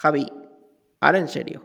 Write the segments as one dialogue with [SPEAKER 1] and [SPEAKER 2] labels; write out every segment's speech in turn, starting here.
[SPEAKER 1] Javi, ahora en serio.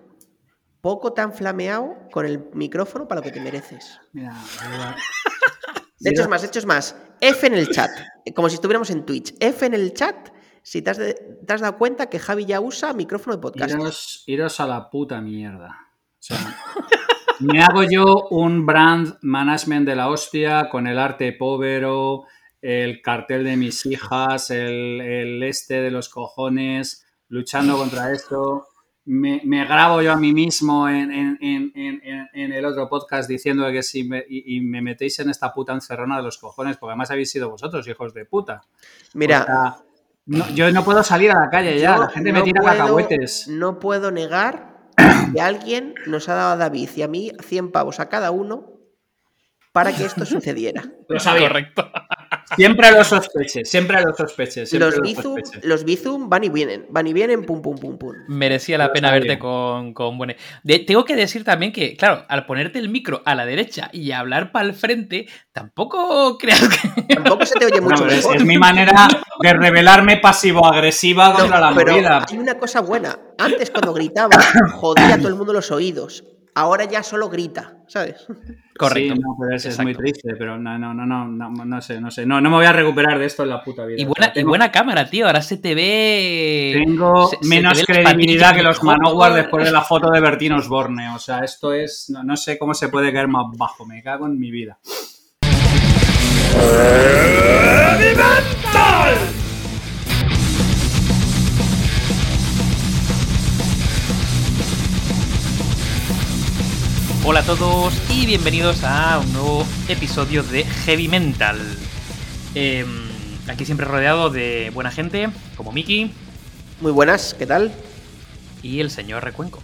[SPEAKER 1] Poco tan flameado con el micrófono para lo que te mereces.
[SPEAKER 2] Mira,
[SPEAKER 1] De hecho, es más, de hecho, es más. F en el chat. Como si estuviéramos en Twitch. F en el chat si te has, de- te has dado cuenta que Javi ya usa micrófono de podcast.
[SPEAKER 2] iros, iros a la puta mierda. O sea, me hago yo un brand management de la hostia con el arte povero, el cartel de mis hijas, el, el este de los cojones, luchando contra esto. Me, me grabo yo a mí mismo en, en- en- en- en- en el otro podcast diciendo que si me, y, y me metéis en esta puta encerrona de los cojones, porque además habéis sido vosotros, hijos de puta.
[SPEAKER 1] Mira,
[SPEAKER 2] O sea, no- yo no puedo salir a la calle ya, la gente me tira
[SPEAKER 1] puedo-
[SPEAKER 2] cacahuetes.
[SPEAKER 1] No puedo negar que alguien nos ha dado a David y a mí 100 pavos a cada uno para que esto sucediera.
[SPEAKER 2] Lo sabía.
[SPEAKER 3] Correcto.
[SPEAKER 2] Siempre lo sospeché, siempre lo sospeché. Siempre
[SPEAKER 1] Los
[SPEAKER 2] lo
[SPEAKER 1] Bizum, los Bizum van y vienen, van y vienen, pum, pum, pum, pum.
[SPEAKER 3] Merecía la pena verte con, con. De- tengo que decir también que, claro, al ponerte el micro a la derecha y hablar para el frente, tampoco creas que.
[SPEAKER 1] Tampoco se te oye
[SPEAKER 2] No,
[SPEAKER 1] mucho
[SPEAKER 2] es, mi manera de revelarme pasivo-agresiva
[SPEAKER 1] No,
[SPEAKER 2] contra la
[SPEAKER 1] pero
[SPEAKER 2] movida.
[SPEAKER 1] hay una cosa buena. Antes cuando gritaba, jodía a todo el mundo los oídos. Ahora ya solo grita, ¿sabes?
[SPEAKER 3] Correcto.
[SPEAKER 2] Sí, no, pero es, es muy triste, pero no, no, no, no, no, no sé, no sé. No, no me voy a recuperar de esto en la puta vida.
[SPEAKER 3] Y buena, y cámara, tío. Ahora se te ve.
[SPEAKER 2] Tengo
[SPEAKER 3] se- se te
[SPEAKER 2] menos
[SPEAKER 3] ve
[SPEAKER 2] credibilidad que los. Manowar después de la foto de Bertín Osborne. O sea, esto es. No, no sé cómo se puede caer más bajo. Me cago en mi vida.
[SPEAKER 3] Hola a todos y bienvenidos a un nuevo episodio de Heavy Mental. Em, aquí siempre rodeado de buena gente, como Miki
[SPEAKER 1] Muy buenas, ¿qué tal?
[SPEAKER 3] y el señor Recuenco.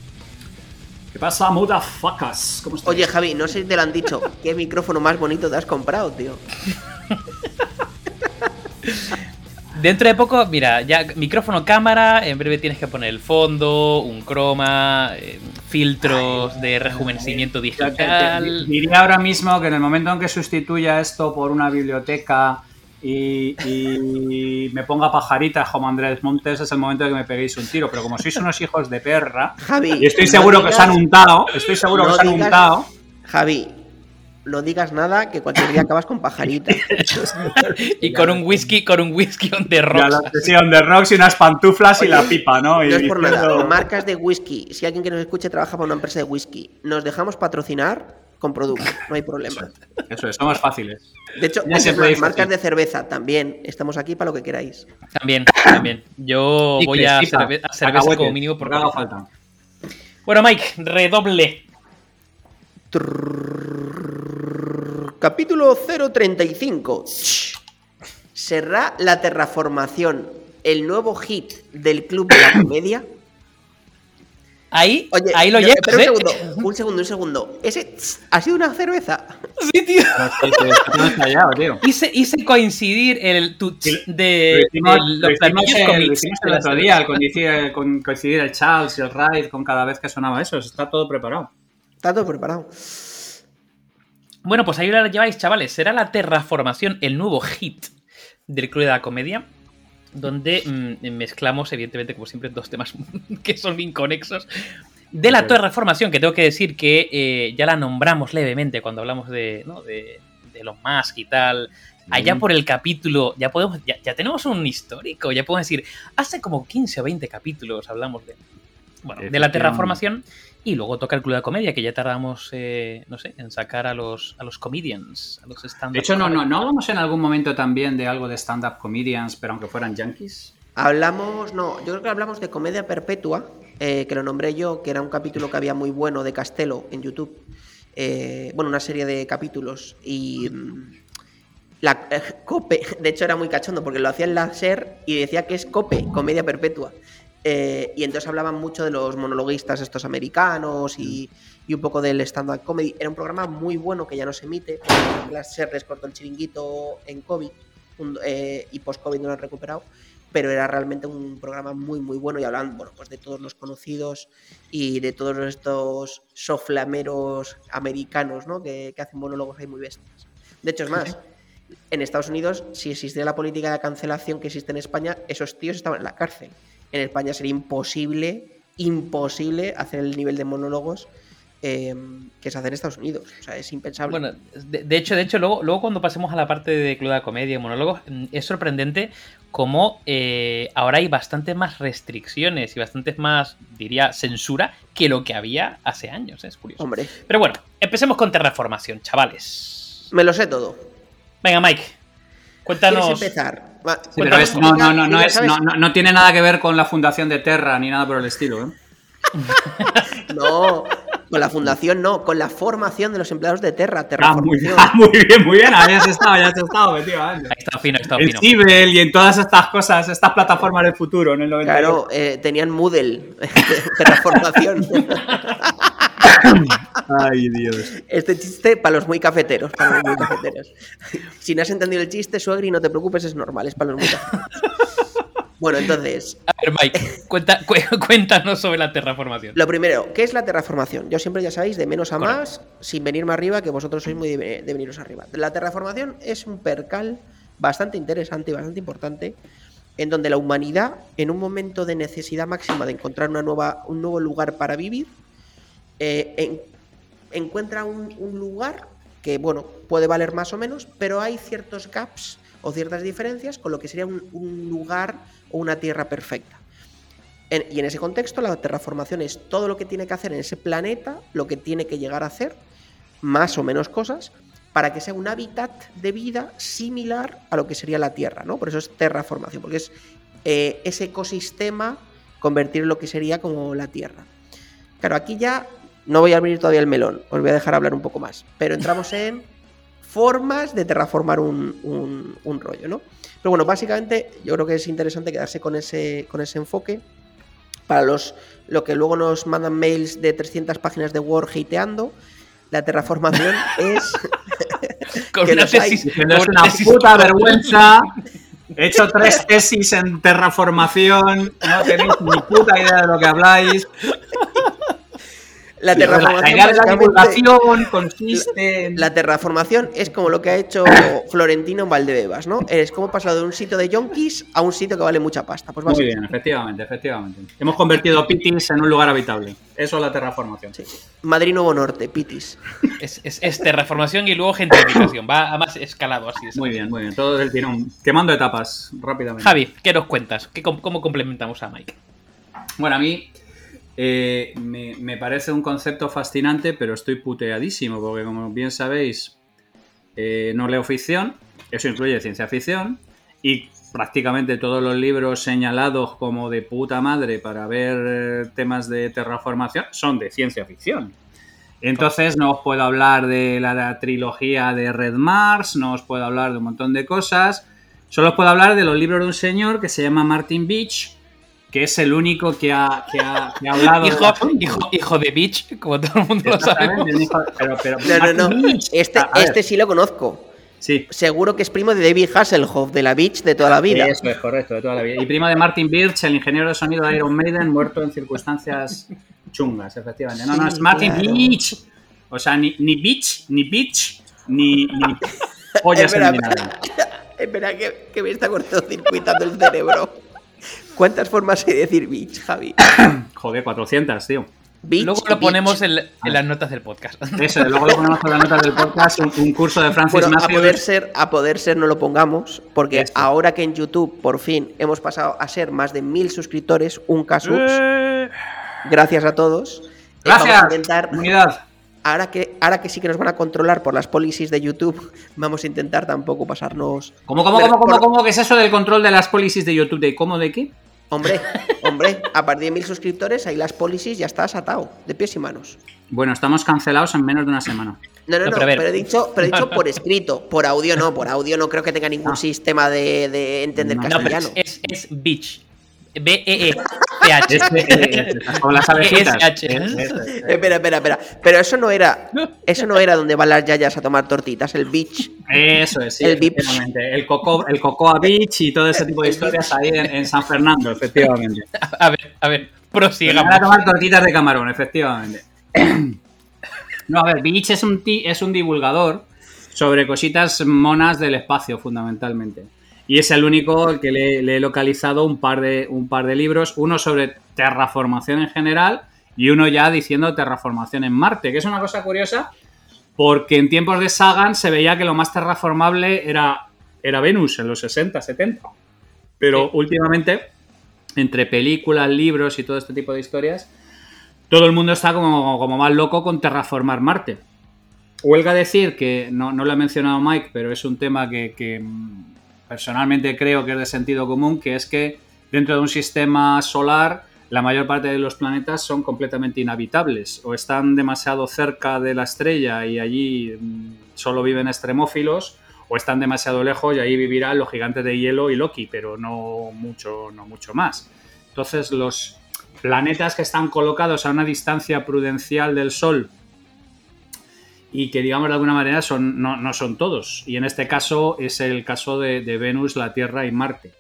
[SPEAKER 2] ¿Qué pasa, motherfuckers? ¿Cómo estáis?
[SPEAKER 1] Oye, Javi, no sé si te lo han dicho. ¿Qué micrófono más bonito te has comprado, tío?
[SPEAKER 3] Dentro de poco, mira, ya micrófono, cámara, en breve tienes que poner el fondo, un croma, eh, filtros de rejuvenecimiento
[SPEAKER 2] Ya te- te-
[SPEAKER 3] digital.
[SPEAKER 2] diría ahora mismo que en el momento en que sustituya esto por una biblioteca y, y me ponga pajaritas como Andrés Montes, es el momento de que me peguéis un tiro. Pero como sois unos hijos de perra,
[SPEAKER 1] Javi.
[SPEAKER 2] y estoy
[SPEAKER 1] no
[SPEAKER 2] seguro que os han untado, estoy seguro que os han
[SPEAKER 1] digas-
[SPEAKER 2] untado.
[SPEAKER 1] Javi, no digas nada que cualquier día acabas con pajarita.
[SPEAKER 3] Y con un whisky, con un whisky on the rocks.
[SPEAKER 2] la sesión de rocks y unas pantuflas y la pipa, ¿no? Y
[SPEAKER 1] No es por nada. Marcas de whisky. Si alguien que nos escuche trabaja para una empresa de whisky, nos dejamos patrocinar con producto. No hay problema.
[SPEAKER 2] Eso es, somos fáciles.
[SPEAKER 1] De hecho, marcas de cerveza también. Estamos aquí para lo que queráis.
[SPEAKER 3] También, también. Yo
[SPEAKER 2] Y
[SPEAKER 3] voy a, cerve- a cerveza como mínimo
[SPEAKER 2] lo
[SPEAKER 3] por
[SPEAKER 2] que haga falta.
[SPEAKER 3] Bueno, Mike, redoble.
[SPEAKER 1] Capítulo 035. ¿Será la terraformación el nuevo hit del Club de la Comedia?
[SPEAKER 3] Ahí,
[SPEAKER 1] Oye,
[SPEAKER 3] ahí lo llevas,
[SPEAKER 1] espera un
[SPEAKER 3] ¿eh?
[SPEAKER 1] segundo, un segundo, un segundo. ¿Ese ha sido una cerveza?
[SPEAKER 3] Sí, tío. Hice, hice coincidir el tu de,
[SPEAKER 2] Lo hicimos,
[SPEAKER 3] de los platillos
[SPEAKER 2] el,
[SPEAKER 3] cómics.
[SPEAKER 2] lo hicimos el otro día, al coincidir, con- coincidir el Charles y el Raid con cada vez que sonaba eso. Está todo preparado.
[SPEAKER 1] Está todo preparado.
[SPEAKER 3] Bueno, pues ahí lo lleváis, chavales. Será la terraformación, el nuevo hit del Club de la Comedia. Donde mm, mezclamos, evidentemente, como siempre, dos temas que son inconexos. De la terraformación, que tengo que decir que eh, ya la nombramos levemente cuando hablamos de, ¿no? de, de Elon Musk y tal. Allá por el capítulo, ya podemos, ya, ya tenemos un histórico, ya podemos decir, hace como 15 o 20 capítulos hablamos de, bueno, de la terraformación y luego toca el Club de la Comedia, que ya tardamos, eh, no sé, en sacar a los, a los comedians, a los stand
[SPEAKER 2] De hecho, no, no, ¿no hablamos en algún momento también de algo de stand-up comedians, pero aunque fueran yankees?
[SPEAKER 1] Hablamos, no, yo creo que hablamos de Comedia Perpetua, eh, que lo nombré yo, que era un capítulo que había muy bueno de Castelo en YouTube. Eh, bueno, una serie de capítulos. Y mm, la eh, Cope, de hecho era muy cachondo porque lo hacía en la SER y decía que es Cope, Comedia Perpetua. Eh, y entonces hablaban mucho de los monologuistas estos americanos y, y un poco del stand-up comedy. Era un programa muy bueno que ya no se emite, porque la SER les cortó el chiringuito en COVID un- eh, y post-COVID no lo han recuperado pero era realmente un programa muy muy bueno y hablaban bueno pues de todos los conocidos y de todos estos soflameros americanos ¿no? que, que hacen monólogos ahí muy bestias de hecho es más en Estados Unidos si existiera la política de cancelación que existe en España esos tíos estaban en la cárcel en España sería imposible imposible hacer el nivel de monólogos eh, que se hace en Estados Unidos. O sea, es impensable.
[SPEAKER 3] Bueno, de, de hecho, de hecho luego, luego cuando pasemos a la parte de Club de Comedia y monólogos, mm, es sorprendente cómo eh, ahora hay bastantes más restricciones y bastantes más, diría, censura que lo que había hace años. ¿eh? Es curioso.
[SPEAKER 1] Hombre,
[SPEAKER 3] Pero bueno, empecemos con Terraformación, chavales.
[SPEAKER 1] me lo sé todo.
[SPEAKER 3] Venga, Mike,
[SPEAKER 1] ¿Quieres
[SPEAKER 3] cuéntanos.
[SPEAKER 1] empezar? Va,
[SPEAKER 2] Sí, pero es- no, no, no, no, es- no, no- no tiene nada que ver con la fundación de Terra ni nada por el estilo. ¿eh?
[SPEAKER 1] No, con la fundación no, con la formación de los empleados de Terra,
[SPEAKER 2] Ah, muy, ah, muy bien, muy bien. Ahí has estado, ya has estado, efectivamente.
[SPEAKER 3] Ahí está fino, ahí está
[SPEAKER 2] En
[SPEAKER 3] fino.
[SPEAKER 2] Cibel y en todas estas cosas, estas plataformas del futuro, en el 98.
[SPEAKER 1] Claro, eh, tenían Moodle, Terraformación.
[SPEAKER 2] Ay, Dios.
[SPEAKER 1] Este chiste para los muy cafeteros, para los muy cafeteros. Si no has entendido el chiste, suegri, no te preocupes, es normal, es para los muy cafeteros. Bueno, entonces,
[SPEAKER 3] A ver, Mike, cuenta- cu- cuéntanos sobre la terraformación.
[SPEAKER 1] lo primero, ¿qué es la terraformación? Yo siempre, ya sabéis, de menos a
[SPEAKER 3] Correcto.
[SPEAKER 1] más, sin venirme arriba, que vosotros sois muy de, de veniros arriba. La terraformación es un percal bastante interesante y bastante importante, en donde la humanidad, en un momento de necesidad máxima de encontrar una nueva, un nuevo lugar para vivir, eh, en- encuentra un, lugar que, bueno, puede valer más o menos, pero hay ciertos gaps o ciertas diferencias con lo que sería un, lugar o una tierra perfecta. Y en ese contexto, la terraformación es todo lo que tiene que hacer en ese planeta, lo que tiene que llegar a hacer, más o menos cosas, para que sea un hábitat de vida similar a lo que sería la Tierra, ¿no? Por eso es terraformación, porque es eh, ese ecosistema convertir en lo que sería como la Tierra. Claro, aquí ya no voy a abrir todavía el melón, os voy a dejar hablar un poco más, pero entramos en formas de terraformar un, un- un rollo, ¿no? Pero bueno, básicamente yo creo que es interesante quedarse con ese, con ese enfoque. Para los lo que luego nos mandan mails de 300 páginas de Word hateando, la terraformación es
[SPEAKER 3] Con
[SPEAKER 1] que
[SPEAKER 3] una
[SPEAKER 1] hay.
[SPEAKER 3] tesis,
[SPEAKER 2] Diciendo,
[SPEAKER 3] con
[SPEAKER 2] es
[SPEAKER 3] una
[SPEAKER 2] una
[SPEAKER 3] tesis-
[SPEAKER 2] puta vergüenza. He hecho tres tesis en terraformación. No tenéis ni puta idea de lo que habláis.
[SPEAKER 1] La terraformación.
[SPEAKER 2] la divulgación consiste en.
[SPEAKER 1] La terraformación es como lo que ha hecho Florentino en Valdebebas, ¿no? Es como pasado de un sitio de yonkis a un sitio que vale mucha pasta. Pues
[SPEAKER 2] Muy bien, efectivamente, efectivamente. Hemos convertido Pitis en un lugar habitable. Eso es la terraformación.
[SPEAKER 1] Sí. Madrid Nuevo Norte, Pitis.
[SPEAKER 3] Es, es- es terraformación y luego gentrificación. Va a más escalado así. es.
[SPEAKER 2] Muy bien, muy bien. Todo el tirón. Quemando etapas rápidamente.
[SPEAKER 3] Javi, ¿qué nos cuentas? ¿Qué, com- ¿Cómo complementamos a Mike?
[SPEAKER 2] Bueno, a mí eh, me, parece un concepto fascinante, pero estoy puteadísimo, porque como bien sabéis, eh, no leo ficción, eso incluye ciencia ficción, y prácticamente todos los libros señalados como de puta madre para ver eh, temas de terraformación son de ciencia ficción. Entonces no os puedo hablar de la, la trilogía de Red Mars, no os puedo hablar de un montón de cosas, solo os puedo hablar de los libros de un señor que se llama Martin Beach, que es el único que ha, que ha, que ha hablado.
[SPEAKER 3] Hijo,
[SPEAKER 2] asunto.
[SPEAKER 3] hijo, hijo de bitch, como todo el mundo lo sabe.
[SPEAKER 2] Pero, pero
[SPEAKER 1] No, no, no. Este,
[SPEAKER 2] a
[SPEAKER 1] este sí lo conozco.
[SPEAKER 2] Sí,
[SPEAKER 1] Seguro que es primo de David Hasselhoff, de la Beach de toda la vida.
[SPEAKER 2] Eso es correcto, de toda la vida. Y primo de Martin Birch, el ingeniero de sonido de Iron Maiden, muerto en circunstancias chungas, efectivamente. No, no, es Martin
[SPEAKER 1] claro.
[SPEAKER 2] Beach. O sea, ni, ni Beach, ni Beach, ni, ni pollas
[SPEAKER 1] Espera,
[SPEAKER 2] en vinagre.
[SPEAKER 1] Espera, que, que me está cortocircuitando el cerebro. ¿Cuántas formas hay de decir Beach, Javi?
[SPEAKER 2] Joder, 400, tío.
[SPEAKER 1] Beach,
[SPEAKER 3] Luego lo
[SPEAKER 1] beach.
[SPEAKER 3] ponemos en, en las notas del podcast.
[SPEAKER 2] Eso, luego lo ponemos con las notas del podcast, un, un curso de Francis
[SPEAKER 1] Bueno, a
[SPEAKER 2] Matthews.
[SPEAKER 1] poder ser, a poder ser no lo pongamos, porque ahora que en YouTube por fin hemos pasado a ser más de mil suscriptores, un caso, gracias a todos. eh, vamos a
[SPEAKER 2] Gracias,
[SPEAKER 1] intentar,
[SPEAKER 2] comunidad.
[SPEAKER 1] ahora que, ahora que sí que nos van a controlar por las policies de YouTube, vamos a intentar tampoco pasarnos.
[SPEAKER 2] ¿Cómo, cómo, cómo, cómo,
[SPEAKER 1] por-
[SPEAKER 2] cómo? ¿Qué es eso del control de las policies de YouTube? ¿De cómo, de qué?
[SPEAKER 1] Hombre, hombre, a partir de mil suscriptores, ahí las policies ya estás atado, de pies y manos.
[SPEAKER 2] Bueno, estamos cancelados en menos de una semana.
[SPEAKER 1] No, no,
[SPEAKER 3] No,
[SPEAKER 1] no,
[SPEAKER 3] pero
[SPEAKER 1] pero, he dicho, pero he dicho por escrito, por audio no, por audio no creo que tenga ningún
[SPEAKER 2] No.
[SPEAKER 1] sistema de, de entender
[SPEAKER 2] No,
[SPEAKER 3] No, pero
[SPEAKER 1] castellano.
[SPEAKER 3] es, es, es bitch. B-E-E-C-H.
[SPEAKER 2] Este, Con las abejitas.
[SPEAKER 3] SH.
[SPEAKER 2] Es- es- es-
[SPEAKER 1] Espera, espera, espera. Pero eso no era. Eso no era donde van las yayas a tomar tortitas, el beach.
[SPEAKER 2] Eso es, sí,
[SPEAKER 1] El
[SPEAKER 2] efectivamente. El, Coco, el Cocoa Beach y todo ese tipo de historias ahí en, en San Fernando, efectivamente.
[SPEAKER 3] A ver, a ver, prosigamos.
[SPEAKER 2] Van a tomar tortitas de camarón, efectivamente. No, a ver, Beach es un, ti- es un divulgador sobre cositas monas del espacio, fundamentalmente. Y es el único que le, le he localizado un par, de, un par de libros, uno sobre terraformación en general y uno ya diciendo terraformación en Marte, que es una cosa curiosa porque en tiempos de Sagan se veía que lo más terraformable era, era Venus en los 60, 70. Pero
[SPEAKER 3] Sí.
[SPEAKER 2] últimamente, entre películas, libros y todo este tipo de historias, todo el mundo está como, como más loco con terraformar Marte. Huelga decir que, no, no lo ha mencionado Mike, pero es un tema que, que, personalmente creo que es de sentido común, que es que dentro de un sistema solar la mayor parte de los planetas son completamente inhabitables o están demasiado cerca de la estrella y allí mm, solo viven extremófilos o están demasiado lejos y ahí vivirán los gigantes de hielo y Loki, pero no mucho, no mucho más. Entonces los planetas que están colocados a una distancia prudencial del Sol y que digamos de alguna manera son, no, no son todos. Y en este caso es el caso de, Venus, la Tierra y Marte.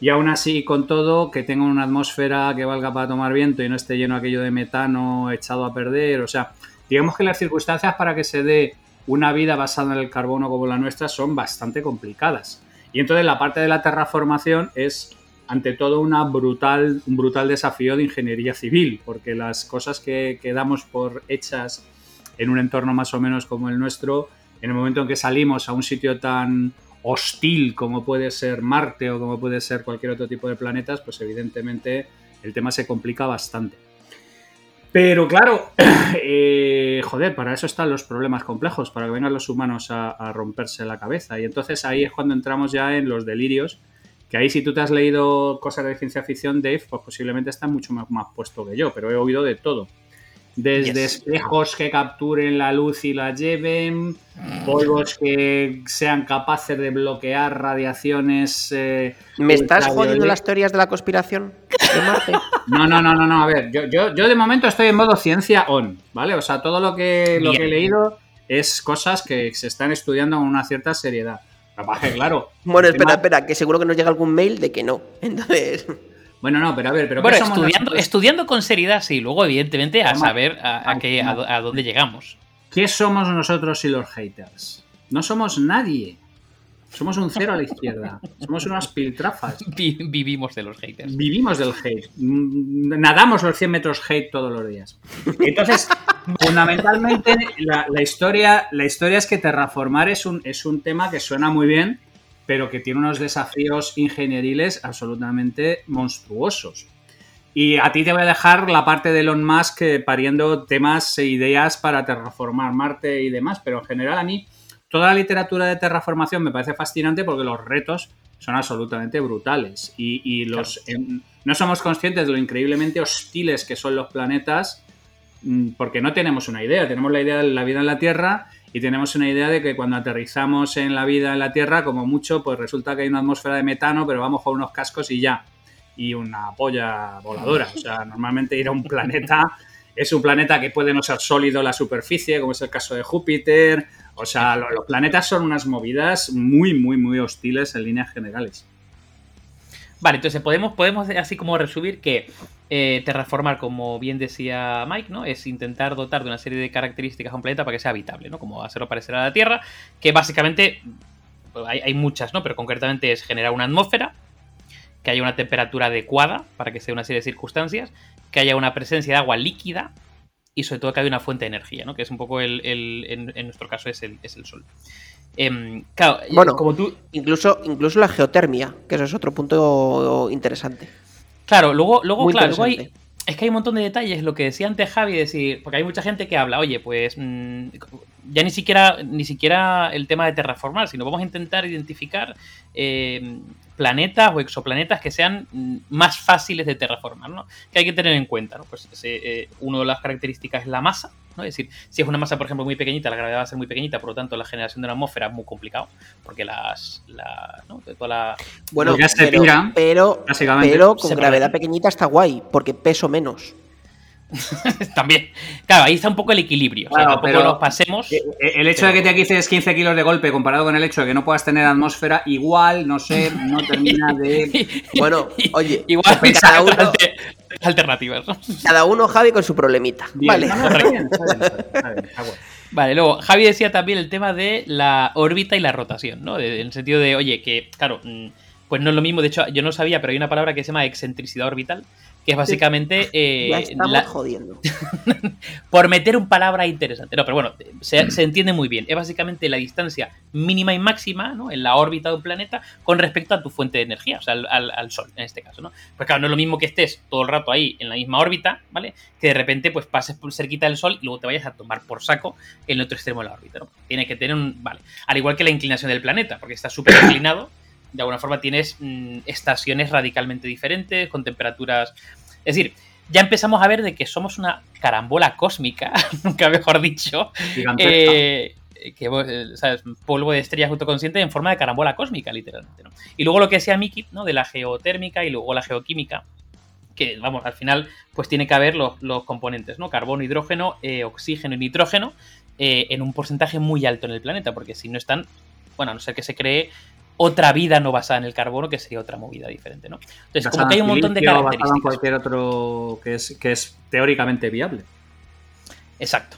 [SPEAKER 2] Y aún así, con todo, que tenga una atmósfera que valga para tomar viento y no esté lleno aquello de metano echado a perder. O sea, digamos que las circunstancias para que se dé una vida basada en el carbono como la nuestra son bastante complicadas. Y entonces la parte de la terraformación es ante todo una brutal, un brutal desafío de ingeniería civil, porque las cosas que, que damos por hechas en un entorno más o menos como el nuestro, en el momento en que salimos a un sitio tan hostil como puede ser Marte o como puede ser cualquier otro tipo de planetas, pues evidentemente el tema se complica bastante. Pero claro, eh, joder, para eso están los problemas complejos, para que vengan los humanos a, romperse la cabeza. Y entonces ahí es cuando entramos ya en los delirios, que ahí si tú te has leído cosas de ciencia ficción, Dave, pues posiblemente estás mucho más puesto que yo, pero he oído de todo. Desde yes. espejos que capturen la luz y la lleven, polvos que sean capaces de bloquear radiaciones. Eh,
[SPEAKER 1] ¿Me estás jodiendo las teorías de la conspiración de Marte?
[SPEAKER 2] No, no, no, no, no. A ver, yo, yo, yo de momento estoy en modo ciencia on, ¿vale? O sea, todo lo que, lo que he leído es cosas que se están estudiando con una cierta seriedad. Claro.
[SPEAKER 1] Bueno, espera, espera, que seguro que nos llega algún mail de que no. Entonces.
[SPEAKER 2] Bueno, no, pero a ver, pero
[SPEAKER 3] bueno, estudiando, estudiando, con seriedad, sí, luego, evidentemente, a saber a, a, qué, a, a, dónde llegamos.
[SPEAKER 2] ¿Qué somos nosotros y los haters? No somos nadie. Somos un cero a la izquierda. Somos unas piltrafas.
[SPEAKER 3] Vivimos de los haters.
[SPEAKER 2] Vivimos del hate. Nadamos los 100 metros hate todos los días. Entonces, fundamentalmente, la, la, historia, la historia es que terraformar es un, es un tema que suena muy bien, pero que tiene unos desafíos ingenieriles absolutamente monstruosos. Y a ti te voy a dejar la parte de Elon Musk pariendo temas e ideas para terraformar Marte y demás, pero en general a mí toda la literatura de terraformación me parece fascinante porque los retos son absolutamente brutales y, y los claro. eh, no somos conscientes de lo increíblemente hostiles que son los planetas mm, porque no tenemos una idea, tenemos la idea de la vida en la Tierra y tenemos una idea de que cuando aterrizamos en la vida en la Tierra, como mucho, pues resulta que hay una atmósfera de metano, pero vamos con unos cascos y ya. Y una polla voladora. O sea, normalmente ir a un planeta es un planeta que puede no ser sólido la superficie, como es el caso de Júpiter. O sea, los, los planetas son unas movidas muy, muy, muy hostiles en líneas generales.
[SPEAKER 3] Vale, entonces podemos, podemos así como resumir que eh, terraformar, como bien decía Mike, ¿no? Es intentar dotar de una serie de características a un planeta para que sea habitable, ¿no? Como hacerlo parecer a la Tierra, que básicamente hay, hay, muchas, ¿no? Pero concretamente es generar una atmósfera, que haya una temperatura adecuada para que sea una serie de circunstancias, que haya una presencia de agua líquida y sobre todo que haya una fuente de energía, ¿no? Que es un poco el, el en, en, nuestro caso es el, es el sol. Eh, claro,
[SPEAKER 1] bueno, como tú... incluso, incluso la geotermia, que eso es otro punto interesante.
[SPEAKER 3] Claro, luego, luego claro, luego hay, es que hay un montón de detalles, lo que decía antes Javi, decir, porque hay mucha gente que habla, oye, pues mmm, ya ni siquiera, ni siquiera el tema de terraformar, sino vamos a intentar identificar eh, planetas o exoplanetas que sean más fáciles de terraformar, ¿no? Que hay que tener en cuenta, ¿no? Pues eh, una de las características es la masa, ¿no? Es decir, si es una masa, por ejemplo, muy pequeñita, la gravedad va a ser muy pequeñita, por lo tanto, la generación de una atmósfera es muy complicado, porque las, la, ¿no? De toda la...
[SPEAKER 1] Bueno, pero, tira, pero, pero, con gravedad pequeñita está guay, porque peso menos.
[SPEAKER 3] También. Claro, ahí está un poco el equilibrio. O sea, tampoco pero nos pasemos.
[SPEAKER 2] El hecho pero... de que te quites 15 kilos de golpe comparado con el hecho de que no puedas tener atmósfera, igual, no sé, no termina de.
[SPEAKER 1] Bueno, oye,
[SPEAKER 3] igual cada uno. Alternativas. ¿no?
[SPEAKER 1] Cada uno, Javi, con su problemita. Bien, vale. No, está bien, está bien,
[SPEAKER 3] está bien, Vale, luego Javi decía también el tema de la órbita y la rotación, ¿no? En el sentido de, oye, que, claro, pues no es lo mismo. De hecho, yo no sabía, pero hay una palabra que se llama excentricidad orbital, que es básicamente. Eh,
[SPEAKER 1] ya estamos
[SPEAKER 3] la-
[SPEAKER 1] jodiendo.
[SPEAKER 3] por meter un palabra interesante. No, pero bueno, se, se entiende muy bien. Es básicamente la distancia mínima y máxima ¿no? en la órbita de un planeta con respecto a tu fuente de energía, o sea, al, al- al Sol en este caso. ¿no? Pues claro, no es lo mismo que estés todo el rato ahí en la misma órbita, ¿vale? Que de repente pues pases por cerquita del Sol y luego te vayas a tomar por saco en el otro extremo de la órbita. ¿no? Tiene que tener un. Vale. Al igual que la inclinación del planeta, porque está súper inclinado. De alguna forma tienes mm, estaciones radicalmente diferentes, con temperaturas. Es decir, ya empezamos a ver de que somos una carambola cósmica, nunca mejor dicho, eh, que eh, ¿sabes? polvo de estrellas autoconsciente en forma de carambola cósmica, literalmente. ¿no? Y luego lo que decía Miki, ¿no? De la geotérmica y luego la geoquímica, que vamos, al final, pues tiene que haber los, los componentes, ¿no? Carbono, hidrógeno, eh, oxígeno y nitrógeno eh, en un porcentaje muy alto en el planeta, porque si no están, bueno, a no ser que se cree otra vida no basada en el carbono, que sería otra movida diferente, ¿no? Entonces, como que hay un montón de
[SPEAKER 2] basada en
[SPEAKER 3] características.
[SPEAKER 2] cualquier otro que es, que es teóricamente viable.
[SPEAKER 3] Exacto.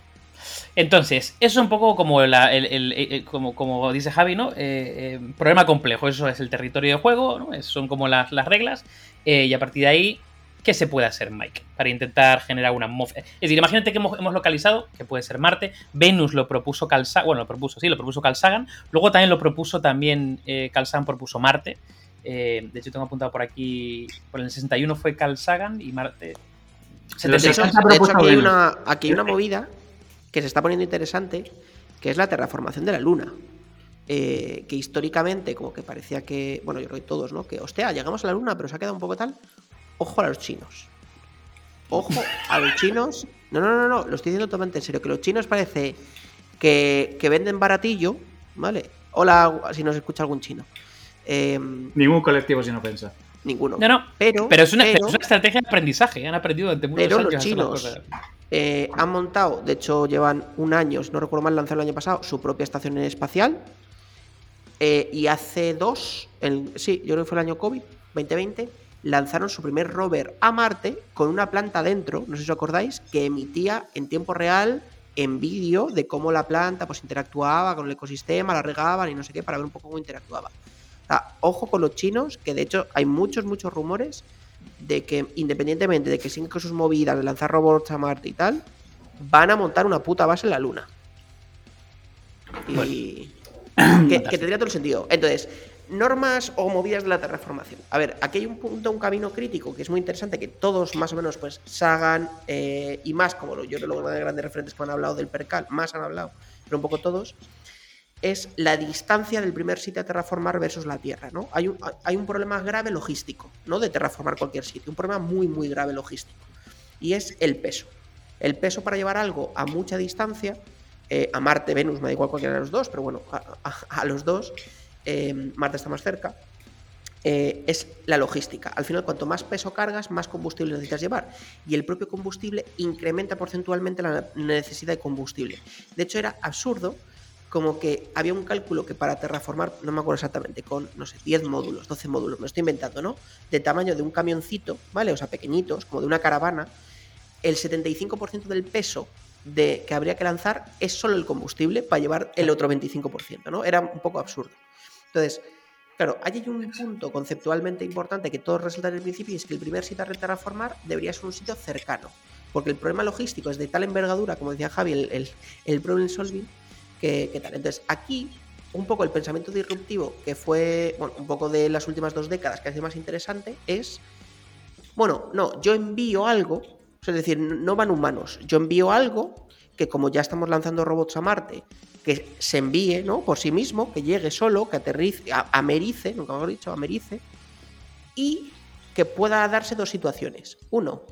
[SPEAKER 3] Entonces, eso es un poco como, la- el, el- el- como, como dice Javi, ¿no? Eh, eh, problema complejo, eso es el territorio de juego, ¿no? Son como las, las reglas. eh, y a partir de ahí, ¿qué se puede hacer, Mike? Para intentar generar una atmósfera. Es decir, imagínate que hemos, hemos localizado, que puede ser Marte, Venus lo propuso Carl Sagan, bueno, lo propuso, sí, lo propuso Carl Sagan, luego también lo propuso también, eh, propuso Marte. Eh, de hecho, tengo apuntado por aquí, por el 61 fue Carl Sagan y Marte...
[SPEAKER 2] Los
[SPEAKER 1] De hecho,
[SPEAKER 3] 76.
[SPEAKER 2] 60
[SPEAKER 1] de hecho, aquí, hay
[SPEAKER 2] Venus.
[SPEAKER 1] una, aquí hay una movida que se está poniendo interesante, que es la terraformación de la Luna. Eh, que históricamente, como que parecía que, bueno, yo creo que todos, ¿no? Que, hostia, llegamos a la Luna, pero se ha quedado un poco tal. Ojo a los chinos. Ojo a los chinos. No, no, no, no, lo estoy diciendo totalmente en serio. Que los chinos parece que, que venden baratillo, ¿vale? Hola, si nos escucha algún chino. Eh,
[SPEAKER 2] Ningún colectivo sin ofensa.
[SPEAKER 1] ninguno.
[SPEAKER 3] No, no,
[SPEAKER 1] Pero,
[SPEAKER 3] Pero es, una,
[SPEAKER 1] pero-
[SPEAKER 3] pero es una estrategia de aprendizaje. Han aprendido durante muchos
[SPEAKER 1] Pero
[SPEAKER 3] años
[SPEAKER 1] los chinos. Eh, han montado, de hecho llevan un año, si no recuerdo mal, lanzaron el año pasado su propia estación espacial. Eh, y hace dos, el- sí, yo creo que fue el año COVID, 2020, lanzaron su primer rover a Marte con una planta dentro, no sé si os acordáis, que emitía en tiempo real en vídeo de cómo la planta pues interactuaba con el ecosistema, la regaban y no sé qué, para ver un poco cómo interactuaba. O sea, ojo con los chinos, que de hecho hay muchos, muchos rumores de que independientemente de que siguen con sus movidas de lanzar robots a Marte y tal, van a montar una puta base en la Luna. Y que, que tendría todo el sentido. Entonces, normas o movidas de la terraformación. A ver, aquí hay un punto, un camino crítico que es muy interesante, que todos más o menos, pues, Sagan eh, y más, como yo creo que los grandes referentes que han hablado del percal, más han hablado, pero un poco todos, es la distancia del primer sitio a terraformar versus la Tierra, ¿no? Hay un, hay un problema grave logístico, ¿no? De terraformar cualquier sitio, un problema muy, muy grave logístico. Y es el peso. El peso para llevar algo a mucha distancia, eh, a Marte, Venus, me da igual cualquiera de los dos, pero bueno, a los dos, eh, está más cerca, eh, es la logística. Al final, cuanto más peso cargas, más combustible necesitas llevar. Y el propio combustible incrementa porcentualmente la necesidad de combustible. De hecho, era absurdo como que había un cálculo que para terraformar, no me acuerdo exactamente, con, no sé, 10 módulos, 12 módulos, me lo estoy inventando, ¿no? De tamaño de un camioncito, ¿vale? O sea, pequeñitos, como de una caravana, el 75% del peso de, que habría que lanzar es solo el combustible para llevar el otro 25%, ¿no? Era un poco absurdo. Entonces, claro, hay un punto conceptualmente importante que todos resaltan al principio y es que el primer sitio a terraformar debería ser un sitio cercano. Porque el problema logístico es de tal envergadura, como decía Javi, el, el, el problem solving, que, que tal. Entonces, aquí un poco el pensamiento disruptivo que fue, bueno, un poco de las últimas dos décadas que hace más interesante es, bueno, no, yo envío algo, es decir, no van humanos, yo envío algo que como ya estamos lanzando robots a Marte, que se envíe, ¿no? Por sí mismo, que llegue solo, que aterrice, a- americe, nunca mejor dicho, americe, y que pueda darse dos situaciones. Uno,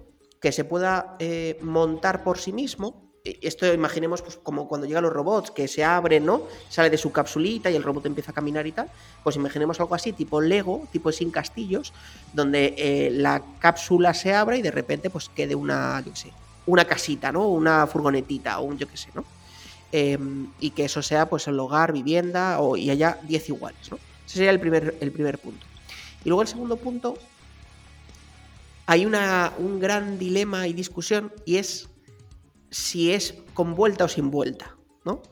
[SPEAKER 1] que se pueda eh, montar por sí mismo. E- Esto imaginemos pues, como cuando llegan los robots, que se abren, ¿no? Sale de su capsulita y el robot empieza a caminar y tal. Pues imaginemos algo así, tipo Lego, tipo sin castillos, donde eh, la cápsula se abra y de repente pues quede una, yo qué sé, una casita, ¿no? Una furgonetita o un yo qué sé, ¿no? Eh, y que eso sea pues el hogar, vivienda o, y haya 10 iguales, ¿no? Ese sería el primer, el primer punto. Y luego el segundo punto, hay una, un gran dilema y discusión y es si es con vuelta o sin vuelta, ¿no?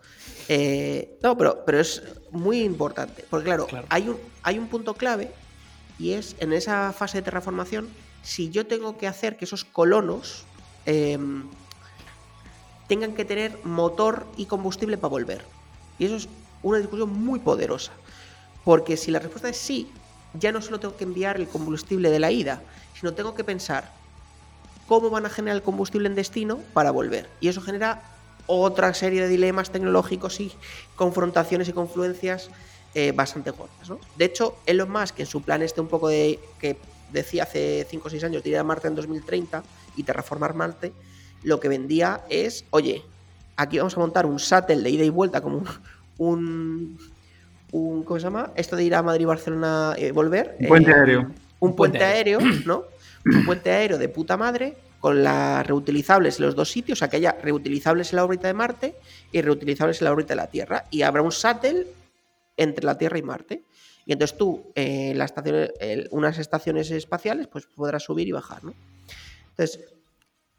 [SPEAKER 1] Eh, no, pero, pero es muy importante, porque claro,
[SPEAKER 3] Claro.
[SPEAKER 1] Hay, un, hay un punto clave Y es en esa fase de terraformación, si yo tengo que hacer que esos colonos em, tengan que tener motor y combustible para volver. Y eso es una discusión muy poderosa. Porque si la respuesta es sí, ya no solo tengo que enviar el combustible de la ida, sino tengo que pensar cómo van a generar el combustible en destino para volver. Y eso genera otra serie de dilemas tecnológicos y confrontaciones y confluencias eh, bastante gordas. ¿no? De hecho, Elon Musk, en su plan este un poco de que decía hace 5 o 6 años de ir a Marte en 2030 y terraformar Marte, lo que vendía es, oye, aquí vamos a montar un satélite de ida y vuelta como un, un, ¿cómo se llama? Esto de ir a Madrid, Barcelona y volver.
[SPEAKER 2] Un puente
[SPEAKER 1] eh,
[SPEAKER 2] aéreo.
[SPEAKER 1] Un puente aéreo, ¿no? Un puente aéreo de puta madre con las reutilizables en los dos sitios, o sea que haya reutilizables en la órbita de Marte y reutilizables en la órbita de la Tierra. Y habrá un satélite entre la Tierra y Marte. Y entonces tú, eh, en la estación, unas estaciones espaciales, pues podrás subir y bajar, ¿no? Entonces,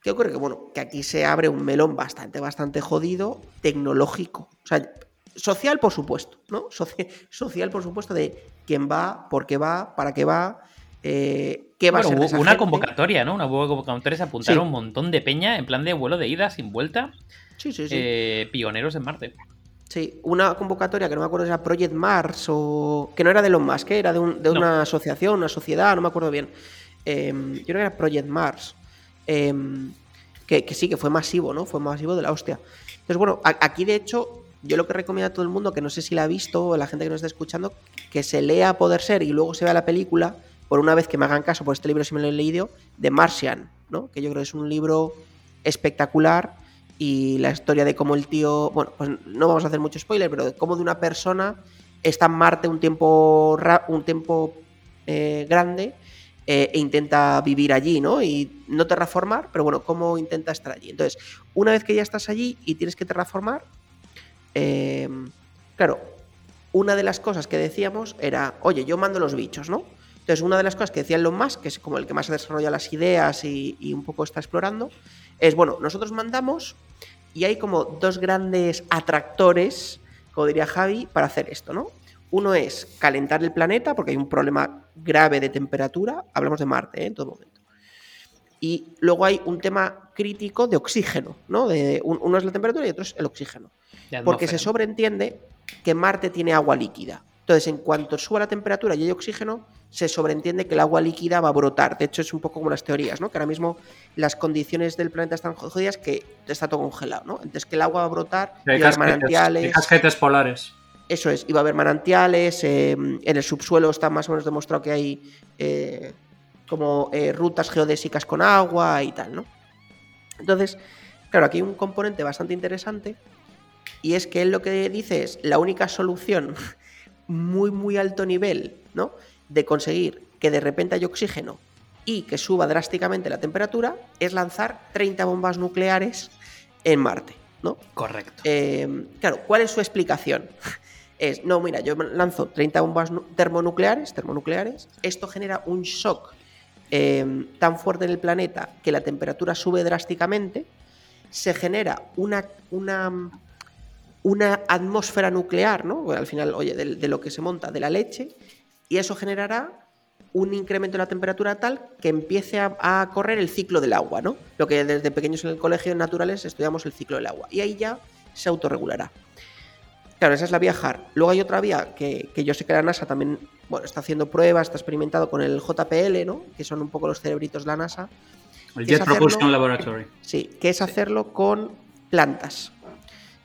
[SPEAKER 1] ¿qué ocurre? Que bueno, que aquí se abre un melón bastante, bastante jodido, tecnológico. O sea, social, por supuesto, ¿no? Soci- social, por supuesto, de quién va, por qué va, para qué va, eh, qué va
[SPEAKER 3] Bueno,
[SPEAKER 1] a ser
[SPEAKER 3] hubo una convocatoria, ¿no? Una convocatoria, se apuntaron
[SPEAKER 1] Sí.
[SPEAKER 3] un montón de peña en plan de vuelo de ida sin vuelta.
[SPEAKER 1] Sí, sí, sí.
[SPEAKER 3] eh, pioneros en Marte.
[SPEAKER 1] Sí, una convocatoria que no me acuerdo si era Project Mars o. que no era de Elon Musk, que era de, un- de
[SPEAKER 3] No.
[SPEAKER 1] una asociación, una sociedad, no me acuerdo bien. Yo creo que era Project Mars. Em, que, sí, que fue masivo, ¿no? Fue masivo de la hostia. Entonces, bueno, aquí de hecho, yo lo que recomiendo a todo el mundo, que no sé si la ha visto o la gente que nos está escuchando, que se lea Poder Ser y luego se vea la película, por una vez que me hagan caso, por este libro si me lo he leído, de Martian, ¿no? Que yo creo que es un libro espectacular y la historia de cómo el tío, bueno, pues no vamos a hacer mucho spoiler, pero de cómo de una persona está en Marte un tiempo, un tiempo eh, grande eh, e intenta vivir allí, ¿no? Y no terraformar, pero bueno, cómo intenta estar allí. Entonces, una vez que ya estás allí y tienes que terraformar, eh, claro, una de las cosas que decíamos era, oye, yo mando los bichos, ¿no? Entonces, una de las cosas que decía Elon Musk, que es como el que más desarrolla las ideas y, y un poco está explorando, es, bueno, nosotros mandamos y hay como dos grandes atractores, como diría Javi, para hacer esto, ¿no? Uno es calentar el planeta, porque hay un problema grave de temperatura, hablamos de Marte ¿eh? en todo momento. Y luego hay un tema crítico de oxígeno, ¿no? De, un- uno es la temperatura y otro es el oxígeno. Porque se sobreentiende que Marte tiene agua líquida. Entonces, en cuanto suba la temperatura y hay oxígeno, se sobreentiende que el agua líquida va a brotar. De hecho, es un poco como las teorías, ¿no? Que ahora mismo las condiciones del planeta están jodidas que está todo congelado, ¿no? Entonces, que el agua va a brotar, y
[SPEAKER 2] Hay casquetes,
[SPEAKER 1] manantiales.
[SPEAKER 2] hay casquetes polares.
[SPEAKER 1] Eso es, iba a haber manantiales, eh, en el subsuelo está más o menos demostrado que hay eh, como eh, rutas geodésicas con agua y tal, ¿no? Entonces, claro, aquí hay un componente bastante interesante y es que él lo que dice es la única solución muy, muy alto nivel, ¿no? De conseguir que de repente haya oxígeno y que suba drásticamente la temperatura es lanzar 30 bombas nucleares en Marte, ¿no?
[SPEAKER 3] Correcto.
[SPEAKER 1] Claro, ¿cuál es su explicación? Es, no, mira, yo lanzo 30 bombas nu- termonucleares, termonucleares, esto genera un shock eh, tan fuerte en el planeta que la temperatura sube drásticamente, se genera una, una, una atmósfera nuclear, ¿no? Al final, oye, de, de lo que se monta, de la leche, y eso generará un incremento en la temperatura tal que empiece a, correr el ciclo del agua, ¿no? Lo que desde pequeños en el colegio naturales estudiamos el ciclo del agua. Y ahí ya se autorregulará. Claro, esa es la vía HAR. Luego hay otra vía que, que yo sé que la NASA también bueno, está haciendo pruebas, está experimentado con el JPL, ¿no? Que son un poco los cerebritos de la NASA.
[SPEAKER 2] El
[SPEAKER 1] ¿Qué es
[SPEAKER 2] Jet
[SPEAKER 1] hacerlo?
[SPEAKER 2] Propulsion Laboratory.
[SPEAKER 1] Sí, que es hacerlo con plantas.